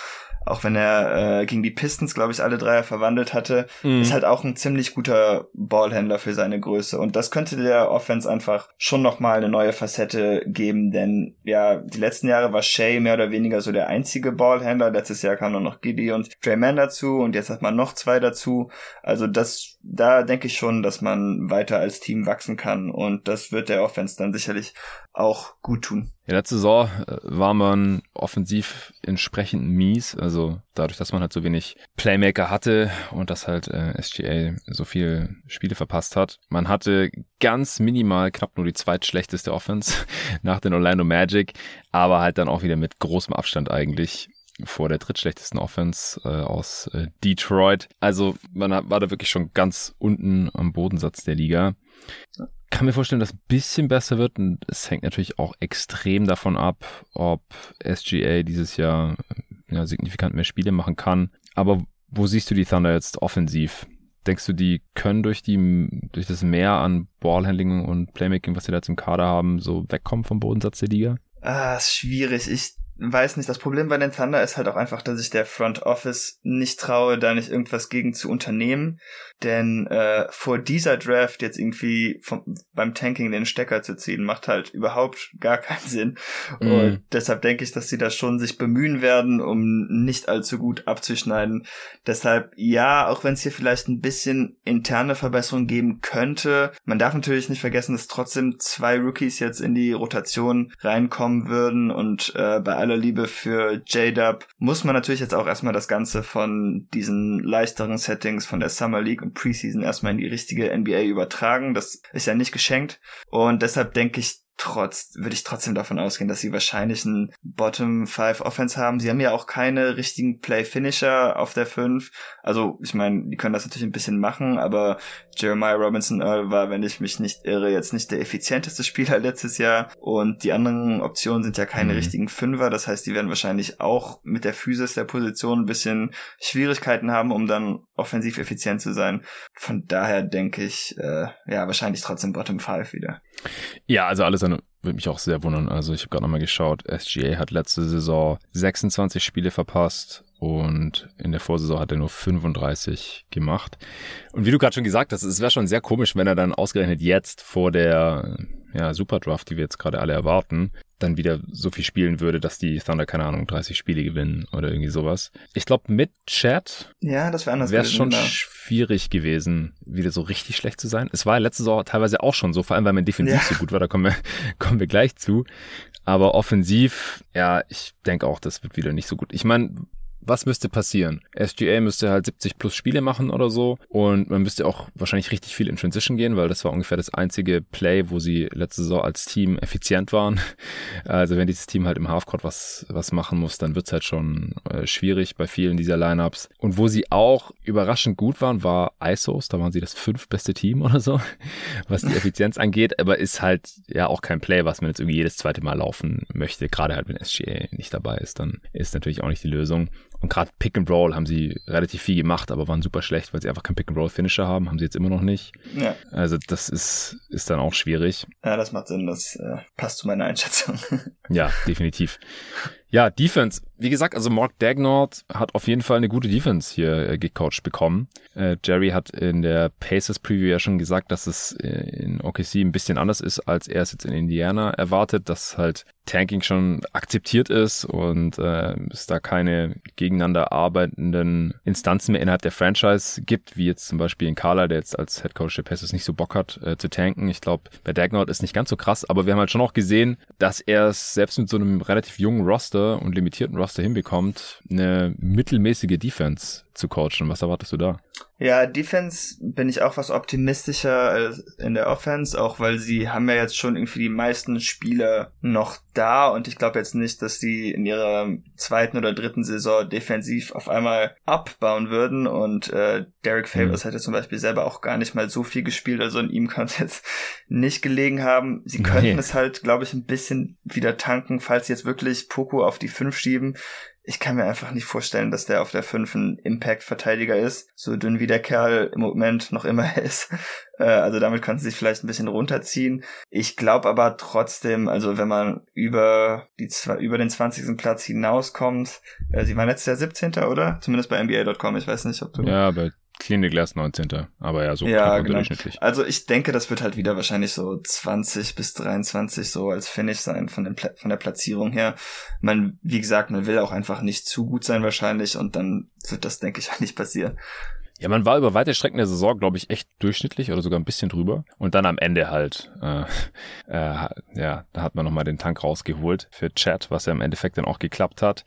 auch wenn er äh, gegen die Pistons, glaube ich, alle Dreier verwandelt hatte, mhm. ist halt auch ein ziemlich guter Ballhändler für seine Größe. Und das könnte der Offense einfach schon nochmal eine neue Facette geben, denn ja, die letzten Jahre war Shea mehr oder weniger so der einzige Ballhändler. Letztes Jahr kam nur noch Giddy und Drayman dazu und jetzt hat man noch zwei dazu. Also das, da denke ich schon, dass man weiter als Team wachsen kann und das wird der Offense dann sicherlich auch gut tun. Ja, letzte Saison äh, war man offensiv entsprechend mies. Also dadurch, dass man halt so wenig Playmaker hatte und dass halt äh, SGA so viele Spiele verpasst hat. Man hatte ganz minimal knapp nur die zweitschlechteste Offense nach den Orlando Magic, aber halt dann auch wieder mit großem Abstand eigentlich vor der drittschlechtesten Offense äh, aus äh, Detroit. Also man hat, war da wirklich schon ganz unten am Bodensatz der Liga kann mir vorstellen, dass ein bisschen besser wird und es hängt natürlich auch extrem davon ab, ob SGA dieses Jahr ja, signifikant mehr Spiele machen kann. Aber wo siehst du die Thunder jetzt offensiv? Denkst du, die können durch die durch das Mehr an Ballhandling und Playmaking, was sie da jetzt im Kader haben, so wegkommen vom Bodensatz der Liga? Ah, ist schwierig. Ich weiß nicht, das Problem bei den Thunder ist halt auch einfach, dass ich der Front Office nicht traue, da nicht irgendwas gegen zu unternehmen. Denn äh, vor dieser Draft jetzt irgendwie vom, beim Tanking den Stecker zu ziehen, macht halt überhaupt gar keinen Sinn. Mhm. Und deshalb denke ich, dass sie da schon sich bemühen werden, um nicht allzu gut abzuschneiden. Deshalb ja, auch wenn es hier vielleicht ein bisschen interne Verbesserungen geben könnte. Man darf natürlich nicht vergessen, dass trotzdem zwei Rookies jetzt in die Rotation reinkommen würden und äh, bei aller Liebe für J-Dub muss man natürlich jetzt auch erstmal das Ganze von diesen leichteren Settings von der Summer League und Preseason erstmal in die richtige NBA übertragen. Das ist ja nicht geschenkt. Und deshalb denke ich, trotz, würde ich trotzdem davon ausgehen, dass sie wahrscheinlich einen Bottom 5 Offense haben. Sie haben ja auch keine richtigen Play Finisher auf der 5. Also, ich meine, die können das natürlich ein bisschen machen, aber Jeremiah Robinson Earl war, wenn ich mich nicht irre, jetzt nicht der effizienteste Spieler letztes Jahr. Und die anderen Optionen sind ja keine mhm. richtigen Fünfer. Das heißt, die werden wahrscheinlich auch mit der Physis der Position ein bisschen Schwierigkeiten haben, um dann offensiv effizient zu sein. Von daher denke ich, äh, ja, wahrscheinlich trotzdem Bottom 5 wieder. Ja, also alles an würde mich auch sehr wundern. Also ich habe gerade nochmal geschaut, SGA hat letzte Saison 26 Spiele verpasst und in der Vorsaison hat er nur 35 gemacht. Und wie du gerade schon gesagt hast, es wäre schon sehr komisch, wenn er dann ausgerechnet jetzt vor der ja, Superdraft, die wir jetzt gerade alle erwarten, dann wieder so viel spielen würde, dass die Thunder, keine Ahnung, 30 Spiele gewinnen oder irgendwie sowas. Ich glaube, mit Chat ja, das wäre wär schon genau. schwierig gewesen, wieder so richtig schlecht zu sein. Es war letzte Saison teilweise auch schon so, vor allem weil man defensiv ja. so gut war, da kommen wir, kommen wir gleich zu. Aber offensiv, ja, ich denke auch, das wird wieder nicht so gut. Ich meine, was müsste passieren? SGA müsste halt 70 plus Spiele machen oder so und man müsste auch wahrscheinlich richtig viel in Transition gehen, weil das war ungefähr das einzige Play, wo sie letzte Saison als Team effizient waren. Also wenn dieses Team halt im Halfcourt was, was machen muss, dann wird's halt schon äh, schwierig bei vielen dieser Lineups. Und wo sie auch überraschend gut waren, war ISOs, da waren sie das fünf beste Team oder so, was die Effizienz angeht, aber ist halt ja auch kein Play, was man jetzt irgendwie jedes zweite Mal laufen möchte, gerade halt wenn SGA nicht dabei ist, dann ist natürlich auch nicht die Lösung. Und gerade Pick and Roll haben sie relativ viel gemacht, aber waren super schlecht, weil sie einfach keinen Pick and Roll Finisher haben, haben sie jetzt immer noch nicht. Ja. Also das ist ist dann auch schwierig. Ja, das macht Sinn, das äh, passt zu meiner Einschätzung. ja, definitiv. Ja, Defense. Wie gesagt, also Mark Dagnord hat auf jeden Fall eine gute Defense hier äh, gecoacht bekommen. Äh, Jerry hat in der Pacers Preview ja schon gesagt, dass es äh, in OKC ein bisschen anders ist, als er es jetzt in Indiana erwartet, dass halt Tanking schon akzeptiert ist und äh, es da keine gegeneinander arbeitenden Instanzen mehr innerhalb der Franchise gibt, wie jetzt zum Beispiel in Carla, der jetzt als Head Coach der Pacers nicht so Bock hat äh, zu tanken. Ich glaube, bei Dagnord ist nicht ganz so krass, aber wir haben halt schon auch gesehen, dass er es selbst mit so einem relativ jungen Roster und limitierten Roster hinbekommt, eine mittelmäßige Defense zu coachen. Was erwartest du da? Ja, Defense bin ich auch was optimistischer in der Offense, auch weil sie haben ja jetzt schon irgendwie die meisten Spieler noch da und ich glaube jetzt nicht, dass die in ihrer zweiten oder dritten Saison defensiv auf einmal abbauen würden und äh, Derek Favors mhm. hätte zum Beispiel selber auch gar nicht mal so viel gespielt, also in ihm kann es jetzt nicht gelegen haben. Sie könnten nee. es halt, glaube ich, ein bisschen wieder tanken, falls sie jetzt wirklich Poco auf die fünf schieben ich kann mir einfach nicht vorstellen, dass der auf der 5 ein Impact-Verteidiger ist. So dünn wie der Kerl im Moment noch immer ist. Äh, also damit kann sie sich vielleicht ein bisschen runterziehen. Ich glaube aber trotzdem, also wenn man über die über den 20. Platz hinauskommt, äh, sie waren letztes Jahr 17. oder? Zumindest bei NBA.com. Ich weiß nicht, ob du. Ja, bei Clinic Glass 19. Aber ja, so ja, genau. durchschnittlich. Also ich denke, das wird halt wieder wahrscheinlich so 20 bis 23 so als Finish sein von, den Pla von der Platzierung her. Man, wie gesagt, man will auch einfach nicht zu gut sein wahrscheinlich und dann wird das, denke ich, auch nicht passieren. Ja, man war über weite Strecken der Saison, glaube ich, echt durchschnittlich oder sogar ein bisschen drüber. Und dann am Ende halt, äh, äh, ja, da hat man nochmal den Tank rausgeholt für Chat, was ja im Endeffekt dann auch geklappt hat.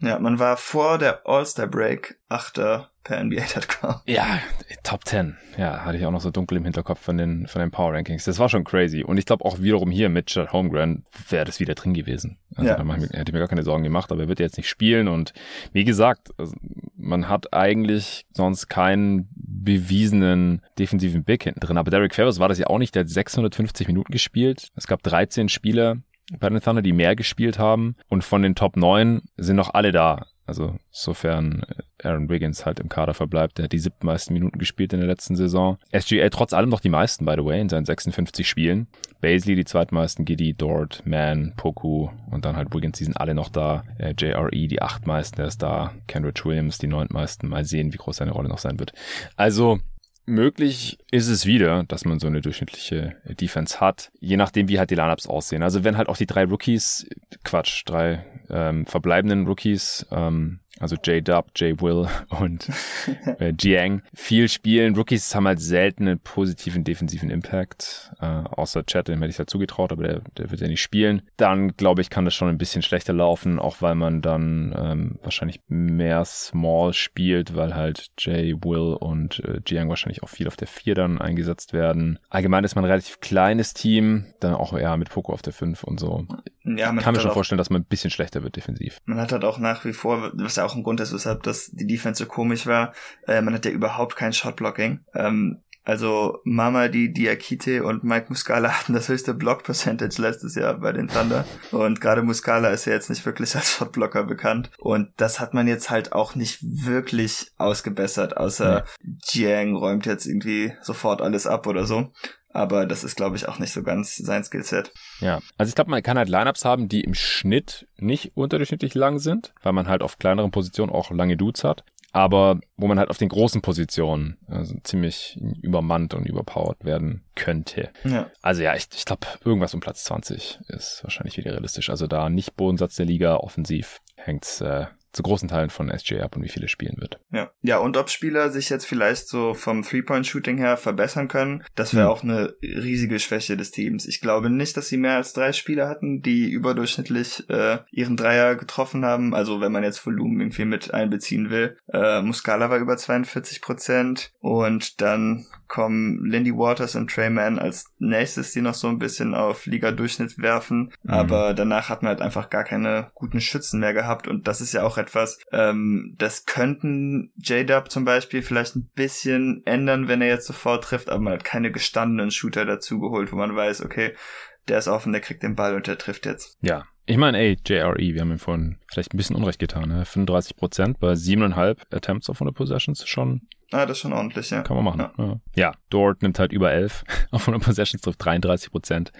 Ja, man war vor der All-Star-Break Achter per NBA.com. Ja, Top 10. Ja, hatte ich auch noch so dunkel im Hinterkopf von den, von den Power Rankings. Das war schon crazy. Und ich glaube auch wiederum hier mit Chad Holmgren wäre das wieder drin gewesen. Also ja. da hätte ich mir gar keine Sorgen gemacht, aber er wird jetzt nicht spielen. Und wie gesagt, also man hat eigentlich sonst keinen bewiesenen defensiven Big hinten drin. Aber Derek Favors war das ja auch nicht. Der hat 650 Minuten gespielt. Es gab 13 Spieler bei den Thunder, die mehr gespielt haben. Und von den Top 9 sind noch alle da Also sofern Aaron Wiggins halt im Kader verbleibt. Der hat die siebtmeisten Minuten gespielt in der letzten Saison. SGA trotz allem noch die meisten, by the way, in seinen 56 Spielen. Baisley die zweitmeisten, Giddy, Dort, Mann, Poku und dann halt Wiggins, die sind alle noch da. Äh, JRE die achtmeisten, der ist da. Kendrick Williams die neuntmeisten. Mal sehen, wie groß seine Rolle noch sein wird. Also Möglich ist es wieder, dass man so eine durchschnittliche Defense hat, je nachdem, wie halt die Lineups aussehen. Also wenn halt auch die drei Rookies, Quatsch, drei ähm, verbleibenden Rookies, ähm, also J-Dub, J-Will und äh, Jiang viel spielen. Rookies haben halt selten einen positiven defensiven Impact, äh, außer Chat, dem hätte ich ja zugetraut, aber der, der wird ja nicht spielen. Dann, glaube ich, kann das schon ein bisschen schlechter laufen, auch weil man dann ähm, wahrscheinlich mehr Small spielt, weil halt J, Will und äh, Jiang wahrscheinlich auch viel auf der 4 dann eingesetzt werden. Allgemein ist man ein relativ kleines Team, dann auch eher mit Poco auf der 5 und so. Ja, man kann mir schon vorstellen, dass man ein bisschen schlechter wird defensiv. Man hat halt auch nach wie vor, was ja auch ein Grund ist, weshalb das die Defense so komisch war, äh, man hat ja überhaupt kein Shotblocking. Ähm, also Mama, die Diakite und Mike Muscala hatten das höchste Block-Percentage letztes Jahr bei den Thunder. Und gerade Muscala ist ja jetzt nicht wirklich als Shotblocker bekannt. Und das hat man jetzt halt auch nicht wirklich ausgebessert, außer ja. Jiang räumt jetzt irgendwie sofort alles ab oder so. Aber das ist, glaube ich, auch nicht so ganz sein Skillset. Ja, also ich glaube, man kann halt Lineups haben, die im Schnitt nicht unterdurchschnittlich lang sind, weil man halt auf kleineren Positionen auch lange Dudes hat. Aber wo man halt auf den großen Positionen also ziemlich übermannt und überpowered werden könnte. Ja. Also ja, ich, ich glaube, irgendwas um Platz 20 ist wahrscheinlich wieder realistisch. Also da nicht Bodensatz der Liga, offensiv hängt's äh, zu großen Teilen von SJ ab und wie viele spielen wird. Ja, ja und ob Spieler sich jetzt vielleicht so vom Three-Point-Shooting her verbessern können, das wäre mhm. auch eine riesige Schwäche des Teams. Ich glaube nicht, dass sie mehr als drei Spieler hatten, die überdurchschnittlich äh, ihren Dreier getroffen haben. Also wenn man jetzt Volumen irgendwie mit einbeziehen will. Äh, Muscala war über 42 Prozent und dann kommen Lindy Waters und Trey Mann als nächstes, die noch so ein bisschen auf Liga-Durchschnitt werfen. Mhm. Aber danach hat man halt einfach gar keine guten Schützen mehr gehabt und das ist ja auch etwas, ähm, das könnten J-Dub zum Beispiel vielleicht ein bisschen ändern, wenn er jetzt sofort trifft, aber man hat keine gestandenen Shooter dazu geholt, wo man weiß, okay, der ist offen, der kriegt den Ball und der trifft jetzt. Ja. Ich meine, ey, JRE, wir haben ihm vorhin vielleicht ein bisschen Unrecht getan, ne? 35 Prozent bei 7,5 Attempts auf 100 Possessions schon Ah, das ist schon ordentlich, ja. Kann man machen. Ja, ja. ja Dort nimmt halt über 11 auf 100 Possessions, trifft 33 Prozent.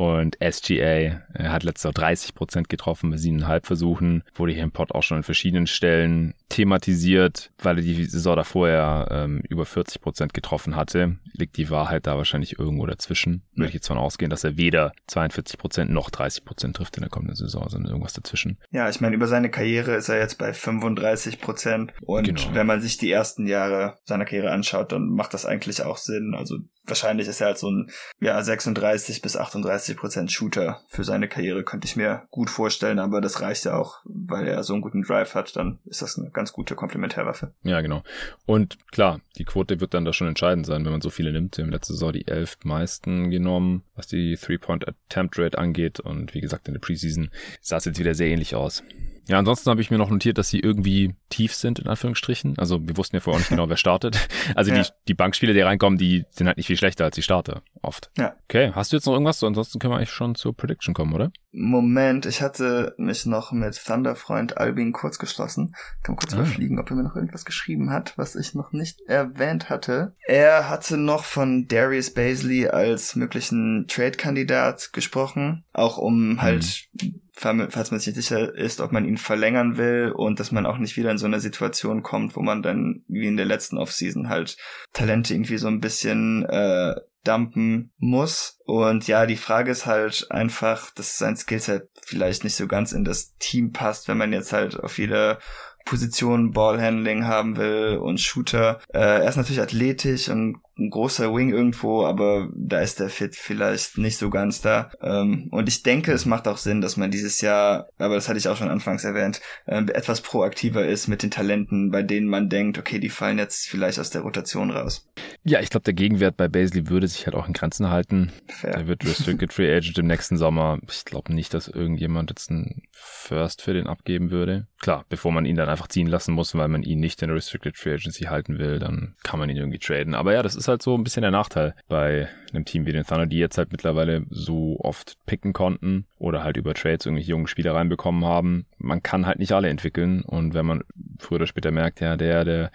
Und SGA hat letztes Jahr 30 Prozent getroffen bei siebeneinhalb Versuchen. Wurde hier im Pod auch schon an verschiedenen Stellen thematisiert, weil er die Saison davor ja ähm, über 40 Prozent getroffen hatte. Liegt die Wahrheit da wahrscheinlich irgendwo dazwischen. Würde ich jetzt von ausgehen, dass er weder 42 Prozent noch 30 Prozent trifft in der kommenden Saison, sondern irgendwas dazwischen. Ja, ich meine, über seine Karriere ist er jetzt bei 35 Prozent. Und genau. wenn man sich die ersten Jahre seiner Karriere anschaut, dann macht das eigentlich auch Sinn. Also wahrscheinlich ist er halt so ein ja 36 bis 38 Prozent Shooter für seine Karriere könnte ich mir gut vorstellen, aber das reicht ja auch, weil er so einen guten Drive hat, dann ist das eine ganz gute Komplementärwaffe. Ja, genau. Und klar, die Quote wird dann da schon entscheidend sein, wenn man so viele nimmt. Wir haben letzte Saison die elf meisten genommen, was die Three-Point Attempt Rate angeht und wie gesagt in der Preseason sah es jetzt wieder sehr ähnlich aus. Ja, ansonsten habe ich mir noch notiert, dass sie irgendwie tief sind, in Anführungsstrichen. Also wir wussten ja vorher auch nicht genau, wer startet. Also ja. die, die Bankspieler, die reinkommen, die sind halt nicht viel schlechter als die Starter, oft. Ja. Okay, hast du jetzt noch irgendwas? Ansonsten können wir eigentlich schon zur Prediction kommen, oder? Moment, ich hatte mich noch mit Thunderfreund Albin kurz geschlossen. Ich kann kurz ah. überfliegen, ob er mir noch irgendwas geschrieben hat, was ich noch nicht erwähnt hatte. Er hatte noch von Darius Baisley als möglichen Trade-Kandidat gesprochen, auch um halt hm falls man sich sicher ist, ob man ihn verlängern will und dass man auch nicht wieder in so eine Situation kommt, wo man dann wie in der letzten Offseason halt Talente irgendwie so ein bisschen äh, dumpen muss. Und ja, die Frage ist halt einfach, dass sein Skillset vielleicht nicht so ganz in das Team passt, wenn man jetzt halt auf jede Position Ballhandling haben will und Shooter. Äh, er ist natürlich athletisch und ein großer Wing irgendwo, aber da ist der Fit vielleicht nicht so ganz da. Ähm, und ich denke, es macht auch Sinn, dass man dieses Jahr, aber das hatte ich auch schon anfangs erwähnt, äh, etwas proaktiver ist mit den Talenten, bei denen man denkt, okay, die fallen jetzt vielleicht aus der Rotation raus. Ja, ich glaube, der Gegenwert bei Basley würde sich halt auch in Grenzen halten. Fair. Der wird Restricted Free Agent im nächsten Sommer. Ich glaube nicht, dass irgendjemand jetzt einen First für den abgeben würde. Klar, bevor man ihn dann einfach ziehen lassen muss, weil man ihn nicht in der Restricted Free Agency halten will, dann kann man ihn irgendwie traden. Aber ja, das ist halt so ein bisschen der Nachteil bei einem Team wie den Thunder, die jetzt halt mittlerweile so oft picken konnten oder halt über Trades irgendwelche jungen Spieler reinbekommen haben. Man kann halt nicht alle entwickeln und wenn man früher oder später merkt, ja, der, der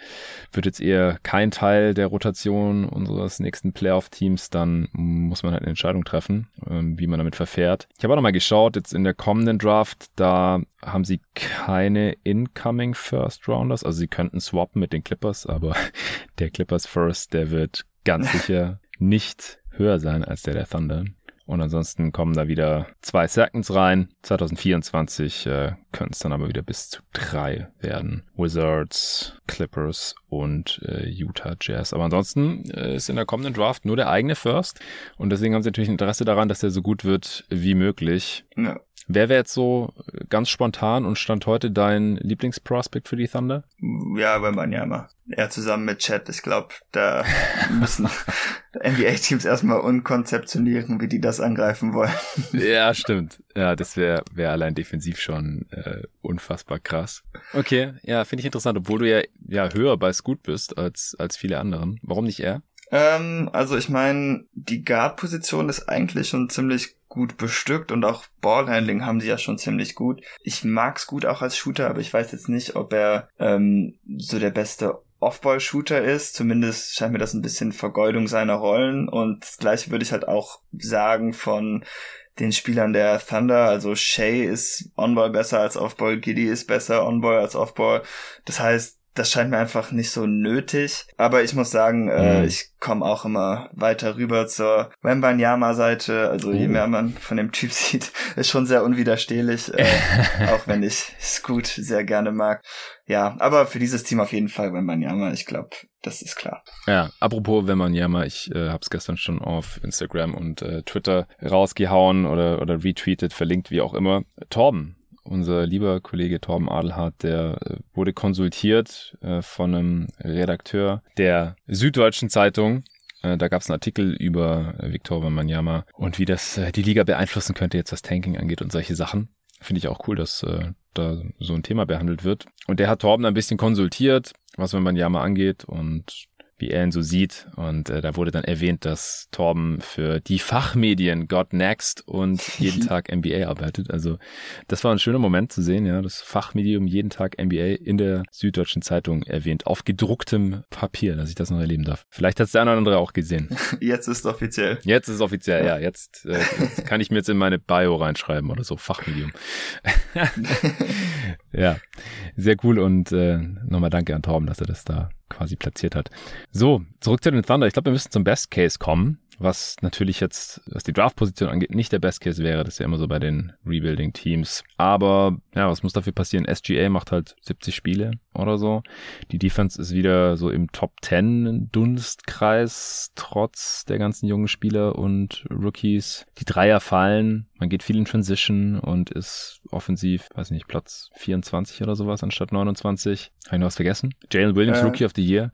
wird jetzt eher kein Teil der Rotation unseres nächsten Playoff-Teams, dann muss man halt eine Entscheidung treffen, ähm, wie man damit verfährt. Ich habe auch nochmal geschaut, jetzt in der kommenden Draft, da haben sie keine incoming First Rounders, also sie könnten swappen mit den Clippers, aber der Clippers First, der wird ganz sicher nicht höher sein als der der Thunder. Und ansonsten kommen da wieder zwei Seconds rein. 2024 äh, können es dann aber wieder bis zu drei werden. Wizards, Clippers und äh, Utah Jazz. Aber ansonsten äh, ist in der kommenden Draft nur der eigene First. Und deswegen haben sie natürlich Interesse daran, dass der so gut wird wie möglich. Ja. Wer wäre jetzt so ganz spontan und stand heute dein Lieblingsprospect für die Thunder? Ja, wenn man ja immer. Er zusammen mit Chad. Ich glaube, da müssen NBA-Teams erstmal unkonzeptionieren, wie die das angreifen wollen. Ja, stimmt. Ja, das wäre wär allein defensiv schon äh, unfassbar krass. Okay, ja, finde ich interessant, obwohl du ja, ja höher bei Scoot bist als, als viele anderen. Warum nicht er? Ähm, also ich meine, die Guard-Position ist eigentlich schon ziemlich gut bestückt und auch Ballhandling haben sie ja schon ziemlich gut. Ich mag's gut auch als Shooter, aber ich weiß jetzt nicht, ob er ähm, so der beste Off-Ball-Shooter ist. Zumindest scheint mir das ein bisschen Vergeudung seiner Rollen. Und das gleiche würde ich halt auch sagen von den Spielern der Thunder. Also Shay ist On-Ball besser als Off-Ball, Giddy ist besser On-Ball als Off-Ball. Das heißt, das scheint mir einfach nicht so nötig. Aber ich muss sagen, äh, mhm. äh, ich komme auch immer weiter rüber zur Wembanyama-Seite. Also je oh. mehr man von dem Typ sieht, ist schon sehr unwiderstehlich. Äh, auch wenn ich Scoot sehr gerne mag. Ja, aber für dieses Team auf jeden Fall Wembanyama. Ich glaube, das ist klar. Ja, apropos Wembanyama, ich äh, habe es gestern schon auf Instagram und äh, Twitter rausgehauen oder, oder retweetet, verlinkt, wie auch immer. Torben unser lieber Kollege Torben Adelhardt, der äh, wurde konsultiert äh, von einem Redakteur der Süddeutschen Zeitung. Äh, da gab es einen Artikel über Victor Wembanyama und wie das die Liga beeinflussen könnte, jetzt was Tanking angeht und solche Sachen. Finde ich auch cool, dass da so ein Thema behandelt wird. Und der hat Torben ein bisschen konsultiert, was Wembanyama angeht und wie er ihn so sieht. Und äh, da wurde dann erwähnt, dass Torben für die Fachmedien God Next und jeden Tag NBA arbeitet. Also das war ein schöner Moment zu sehen, ja, das Fachmedium jeden Tag NBA in der Süddeutschen Zeitung erwähnt, auf gedrucktem Papier, dass ich das noch erleben darf. Vielleicht hat es der eine oder andere auch gesehen. Jetzt ist es offiziell. Jetzt ist es offiziell, ja. Jetzt äh, kann ich mir jetzt in meine Bio reinschreiben oder so, Fachmedium. ja, sehr cool und äh, nochmal danke an Torben, dass er das da quasi platziert hat. So, zurück zu den Thunder. Ich glaube, wir müssen zum Best Case kommen was natürlich jetzt, was die Draft-Position angeht, nicht der Best Case wäre. Das ist ja immer so bei den Rebuilding-Teams. Aber ja, was muss dafür passieren? SGA macht halt 70 Spiele oder so. Die Defense ist wieder so im Top 10 Dunstkreis, trotz der ganzen jungen Spieler und Rookies. Die Dreier fallen, man geht viel in Transition und ist offensiv, weiß nicht, Platz 24 oder sowas anstatt 29. Habe ich noch was vergessen? Jalen Williams, äh, Rookie of the Year.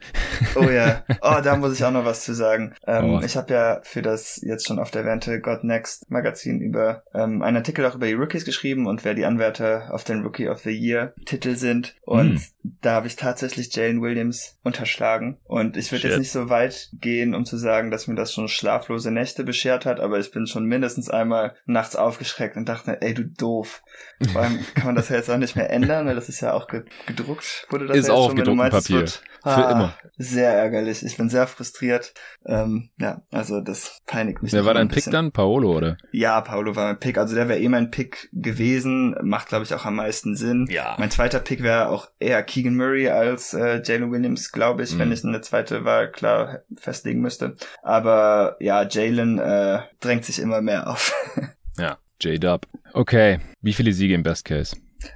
Oh ja. Oh, da muss ich auch noch was zu sagen. Ähm, oh. Ich habe ja für das jetzt schon auf der erwähnte God Next Magazin über ähm, einen Artikel auch über die Rookies geschrieben und wer die Anwärter auf den Rookie of the Year Titel sind. Und mm. da habe ich tatsächlich Jalen Williams unterschlagen. Und ich würde jetzt nicht so weit gehen, um zu sagen, dass mir das schon schlaflose Nächte beschert hat, aber ich bin schon mindestens einmal nachts aufgeschreckt und dachte, ey du doof. Vor allem kann man das ja jetzt auch nicht mehr ändern, weil das ist ja auch gedruckt, wurde das ist ja auch schon, gedruckt Papier. Wird, ah, Für immer. Sehr ärgerlich. Ich bin sehr frustriert. Ähm, ja, also das peinigt mich. Wer war dein Pick dann? Paolo, oder? Ja, Paolo war mein Pick. Also der wäre eh mein Pick gewesen. Macht, glaube ich, auch am meisten Sinn. Ja. Mein zweiter Pick wäre auch eher Keegan Murray als äh, Jalen Williams, glaube ich, mhm. wenn ich eine zweite Wahl klar festlegen müsste. Aber ja, Jalen äh, drängt sich immer mehr auf. ja, J-Dub. Okay, wie viele Siege im Best Case?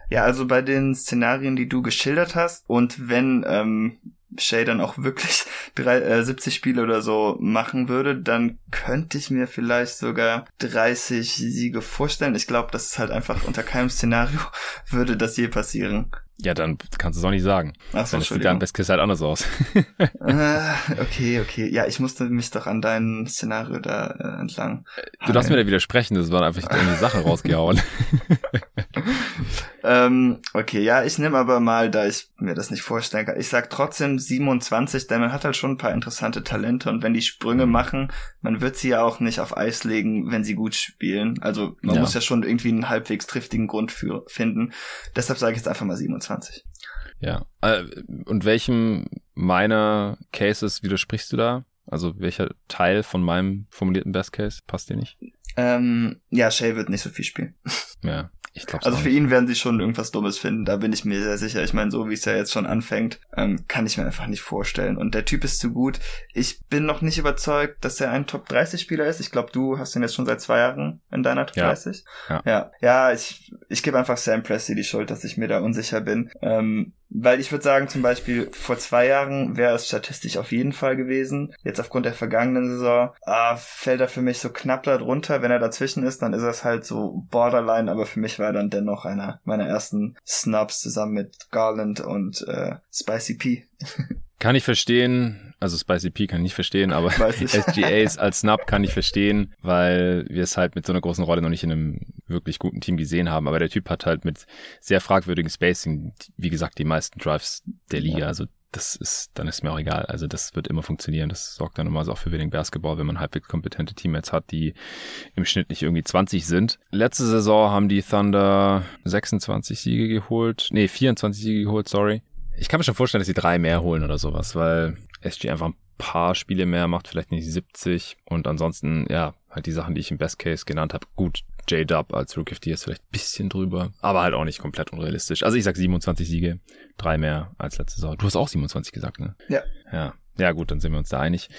Ja, also bei den Szenarien, die du geschildert hast und wenn ähm, Shay dann auch wirklich drei, äh, 70 Spiele oder so machen würde, dann könnte ich mir vielleicht sogar 30 Siege vorstellen. Ich glaube, das ist halt einfach unter keinem Szenario würde das je passieren. Ja, dann kannst du es auch nicht sagen. Ach so, dann sieht dein Best halt anders aus. äh, okay, okay. Ja, ich musste mich doch an dein Szenario da äh, entlang. Du darfst mir da widersprechen, das war einfach eine Sache rausgehauen. Ähm, okay, ja, ich nehme aber mal, da ich mir das nicht vorstellen kann, ich sag trotzdem 27, denn man hat halt schon ein paar interessante Talente und wenn die Sprünge mhm. machen, man wird sie ja auch nicht auf Eis legen, wenn sie gut spielen. Also man ja. muss ja schon irgendwie einen halbwegs triftigen Grund für finden. Deshalb sage ich jetzt einfach mal 27. Ja. Äh, und welchem meiner Cases widersprichst du da? Also welcher Teil von meinem formulierten Best Case passt dir nicht? Ähm, ja, Shay wird nicht so viel spielen. Ja, ich glaube. Also für ihn werden sie schon irgendwas Dummes finden, da bin ich mir sehr sicher. Ich meine, so wie es ja jetzt schon anfängt, ähm, kann ich mir einfach nicht vorstellen. Und der Typ ist zu gut. Ich bin noch nicht überzeugt, dass er ein Top 30 Spieler ist. Ich glaube, du hast ihn jetzt schon seit zwei Jahren in deiner Top ja. 30. Ja, ja, ja ich, ich gebe einfach Sam Presti die Schuld, dass ich mir da unsicher bin. Ähm, weil ich würde sagen, zum Beispiel vor zwei Jahren wäre es statistisch auf jeden Fall gewesen. Jetzt aufgrund der vergangenen Saison ah, fällt er für mich so knapp da drunter. Wenn er dazwischen ist, dann ist es halt so borderline, aber für mich war er dann dennoch einer meiner ersten Snubs zusammen mit Garland und äh, Spicy P. Kann ich verstehen, also Spicy P kann ich nicht verstehen, aber SGAs als Snap kann ich verstehen, weil wir es halt mit so einer großen Rolle noch nicht in einem wirklich guten Team gesehen haben. Aber der Typ hat halt mit sehr fragwürdigem Spacing, wie gesagt, die meisten Drives der Liga. Also das ist, dann ist mir auch egal. Also das wird immer funktionieren. Das sorgt dann normalerweise auch für Winning Basketball, wenn man halbwegs kompetente Teammates hat, die im Schnitt nicht irgendwie 20 sind. Letzte Saison haben die Thunder 26 Siege geholt. Nee, 24 Siege geholt, sorry. Ich kann mir schon vorstellen, dass sie drei mehr holen oder sowas, weil SG einfach ein paar Spiele mehr macht, vielleicht nicht 70 und ansonsten, ja, halt die Sachen, die ich im Best Case genannt habe. Gut, J-Dub als Rookie of the Year ist vielleicht ein bisschen drüber, aber halt auch nicht komplett unrealistisch. Also ich sag 27 Siege, drei mehr als letzte Saison. Du hast auch 27 gesagt, ne? Ja. Ja. Ja, gut, dann sind wir uns da einig.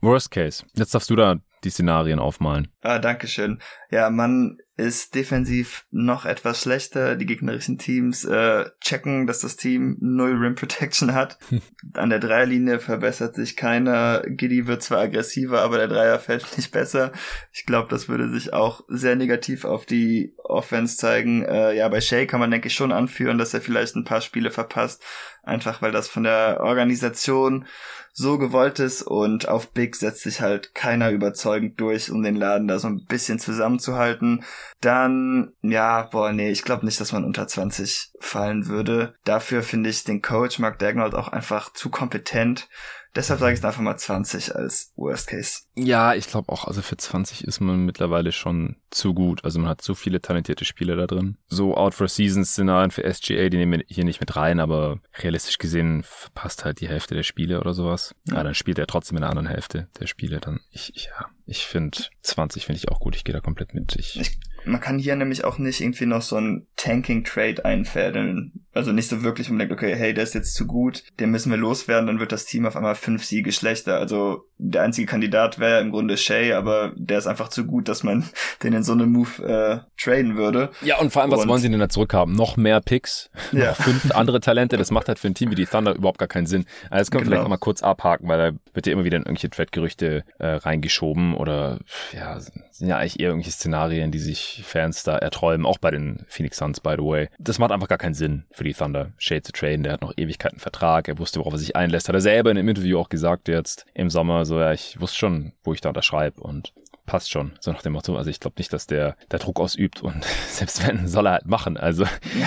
Worst Case. Jetzt darfst du da die Szenarien aufmalen. Ah, Dankeschön. Ja, man ist defensiv noch etwas schlechter. Die gegnerischen Teams äh, checken, dass das Team null Rim Protection hat. An der Dreierlinie verbessert sich keiner. Giddy wird zwar aggressiver, aber der Dreier fällt nicht besser. Ich glaube, das würde sich auch sehr negativ auf die Offense zeigen. Äh, ja, bei Shay kann man, denke ich, schon anführen, dass er vielleicht ein paar Spiele verpasst. Einfach weil das von der Organisation so gewollt ist und auf Big setzt sich halt keiner überzeugend durch, um den Laden da so ein bisschen zusammenzuhalten. Dann, ja, boah, nee, ich glaube nicht, dass man unter 20 fallen würde. Dafür finde ich den Coach Mark Dagnall auch einfach zu kompetent. Deshalb sage ich einfach mal 20 als Worst Case. Ja, ich glaube auch, also für 20 ist man mittlerweile schon zu gut. Also man hat so viele talentierte Spieler da drin. So Out-for-Season-Szenarien für SGA, die nehmen wir hier nicht mit rein, aber realistisch gesehen verpasst halt die Hälfte der Spiele oder sowas. Ja, ja dann spielt er trotzdem in der anderen Hälfte der Spiele. Dann, ich, ich ja, ich finde 20 finde ich auch gut. Ich gehe da komplett mit. Ich, ich man kann hier nämlich auch nicht irgendwie noch so ein Tanking-Trade einfädeln. Also nicht so wirklich, wo man denkt, okay, hey, der ist jetzt zu gut, den müssen wir loswerden, dann wird das Team auf einmal fünf Siege schlechter. Also der einzige Kandidat wäre im Grunde Shay, aber der ist einfach zu gut, dass man den in so einem Move äh, traden würde. Ja, und vor allem, was und, wollen sie denn da zurückhaben? Noch mehr Picks? Ja. Noch fünf andere Talente? Das macht halt für ein Team wie die Thunder überhaupt gar keinen Sinn. Also das können wir genau. vielleicht auch mal kurz abhaken, weil da wird ja immer wieder in irgendwelche Trade-Gerüchte äh, reingeschoben oder ja, sind ja eigentlich eher irgendwelche Szenarien, die sich Fans da erträumen, auch bei den Phoenix Suns, by the way. Das macht einfach gar keinen Sinn für die Thunder, Shade zu traden. Der hat noch Ewigkeiten Vertrag, er wusste, worauf er sich einlässt. Hat er selber in einem Interview auch gesagt jetzt im Sommer, so ja, ich wusste schon, wo ich da unterschreibe und passt schon. So nach dem Motto, also ich glaube nicht, dass der, der Druck ausübt und selbst wenn, soll er halt machen. Also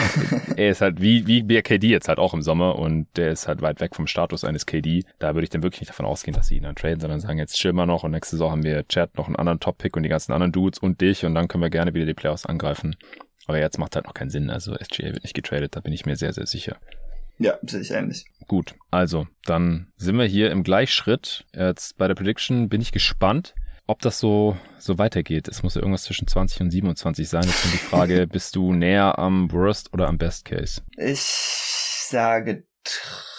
er ist halt wie, wie der KD jetzt halt auch im Sommer und der ist halt weit weg vom Status eines KD. Da würde ich dann wirklich nicht davon ausgehen, dass sie ihn dann traden, sondern sagen, jetzt chill mal noch und nächste Saison haben wir Chat noch einen anderen Top-Pick und die ganzen anderen Dudes und dich und dann können wir gerne wieder die Playoffs angreifen. Aber jetzt macht halt noch keinen Sinn. Also SGA wird nicht getradet, da bin ich mir sehr, sehr sicher. Ja, sehe ich ähnlich. Gut, also dann sind wir hier im Gleichschritt. Jetzt bei der Prediction bin ich gespannt ob das so, so weitergeht. Es muss ja irgendwas zwischen 20 und 27 sein. Jetzt kommt die Frage, bist du näher am Worst oder am Best Case? Ich sage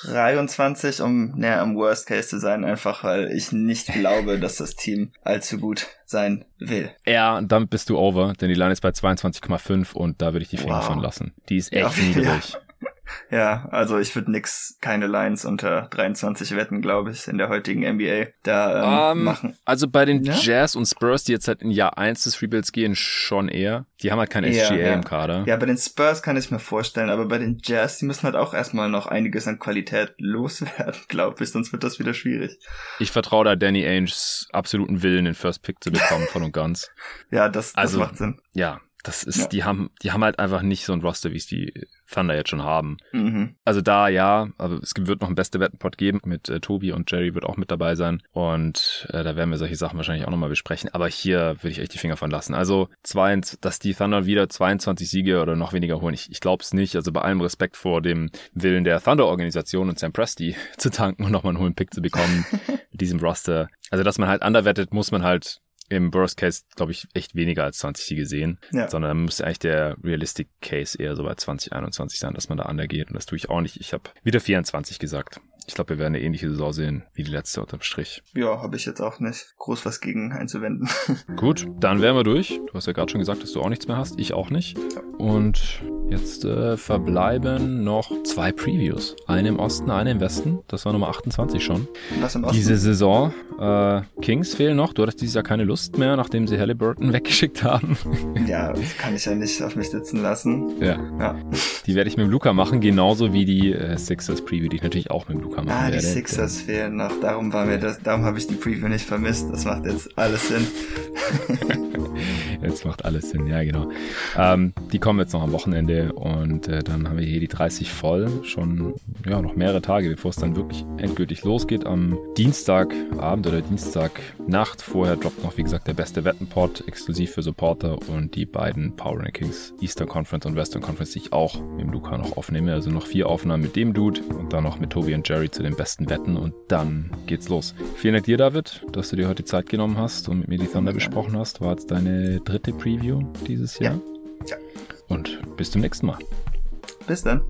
23, um näher am Worst Case zu sein, einfach weil ich nicht glaube, dass das Team allzu gut sein will. Ja, damit bist du over, denn die Line ist bei 22,5 und da würde ich die Finger wow. von lassen. Die ist echt ja, niedrig. Ja. Ja, also ich würde nix, keine Lines unter 23 wetten, glaube ich, in der heutigen NBA da ähm, um, ähm, machen. Also bei den ja? Jazz und Spurs, die jetzt halt in Jahr 1 des Rebuilds gehen, schon eher. Die haben halt kein SGA ja. im Kader. Ja, bei den Spurs kann ich mir vorstellen, aber bei den Jazz, die müssen halt auch erstmal noch einiges an Qualität loswerden, glaube ich, sonst wird das wieder schwierig. Ich vertraue da Danny Ainges absoluten Willen, den First Pick zu bekommen, von und ganz. ja, das, das also, macht Sinn. Ja, Das ist, ja. die haben, die haben halt einfach nicht so ein Roster, wie es die Thunder jetzt schon haben. Mhm. Also da ja, aber es wird noch ein beste Wettenpot geben mit äh, Tobi und Jerry wird auch mit dabei sein und äh, da werden wir solche Sachen wahrscheinlich auch nochmal besprechen. Aber hier würde ich echt die Finger von lassen. Also zwei, dass die Thunder wieder 22 Siege oder noch weniger holen, ich, ich glaube es nicht. Also bei allem Respekt vor dem Willen der Thunder-Organisation und Sam Presti zu tanken und nochmal einen hohen Pick zu bekommen mit diesem Roster. Also dass man halt underwettet, muss man halt im Worst Case, glaube ich, echt weniger als 20 Siege sehen, ja. sondern müsste eigentlich der Realistic Case eher so bei 2021 sein, dass man da undergeht. Und das tue ich auch nicht. Ich habe wieder 24 gesagt. Ich glaube, wir werden eine ähnliche Saison sehen wie die letzte unterm Strich. Ja, habe ich jetzt auch nicht groß was gegen einzuwenden. Gut, dann wären wir durch. Du hast ja gerade schon gesagt, dass du auch nichts mehr hast. Ich auch nicht. Und jetzt äh, verbleiben noch zwei Previews. Eine im Osten, eine im Westen. Das war Nummer 28 schon. Was im Osten? Diese Saison. Äh, Kings fehlen noch. Du hattest dieses Jahr keine Lust mehr, nachdem sie Halliburton weggeschickt haben. ja, das kann ich ja nicht auf mich sitzen lassen. Ja. ja. Die werde ich mit dem Luca machen, genauso wie die äh, Sixers Preview, die ich natürlich auch mit dem Luca kann man. Ah, die Sixers fehlen noch. Darum war mir das, darum habe ich die Preview nicht vermisst. Das macht jetzt alles Sinn. jetzt macht alles Sinn, ja genau. Ähm, die kommen jetzt noch am Wochenende und äh, dann haben wir hier die 30 voll. Schon ja noch mehrere Tage, bevor es dann wirklich endgültig losgeht. Am Dienstagabend oder Dienstagnacht vorher droppt noch, wie gesagt, der beste Wettenpot exklusiv für Supporter und die beiden Power Rankings Eastern Conference und Western Conference, die ich auch mit Luca noch aufnehme. Also noch vier Aufnahmen mit dem Dude und dann noch mit Tobi und Jerry zu den besten Wetten und dann geht's los. Vielen Dank dir, David, dass du dir heute Zeit genommen hast und mit mir die Thunder besprochen hast. War jetzt deine dritte Preview dieses Jahr. Ja. ja. Und bis zum nächsten Mal. Bis dann.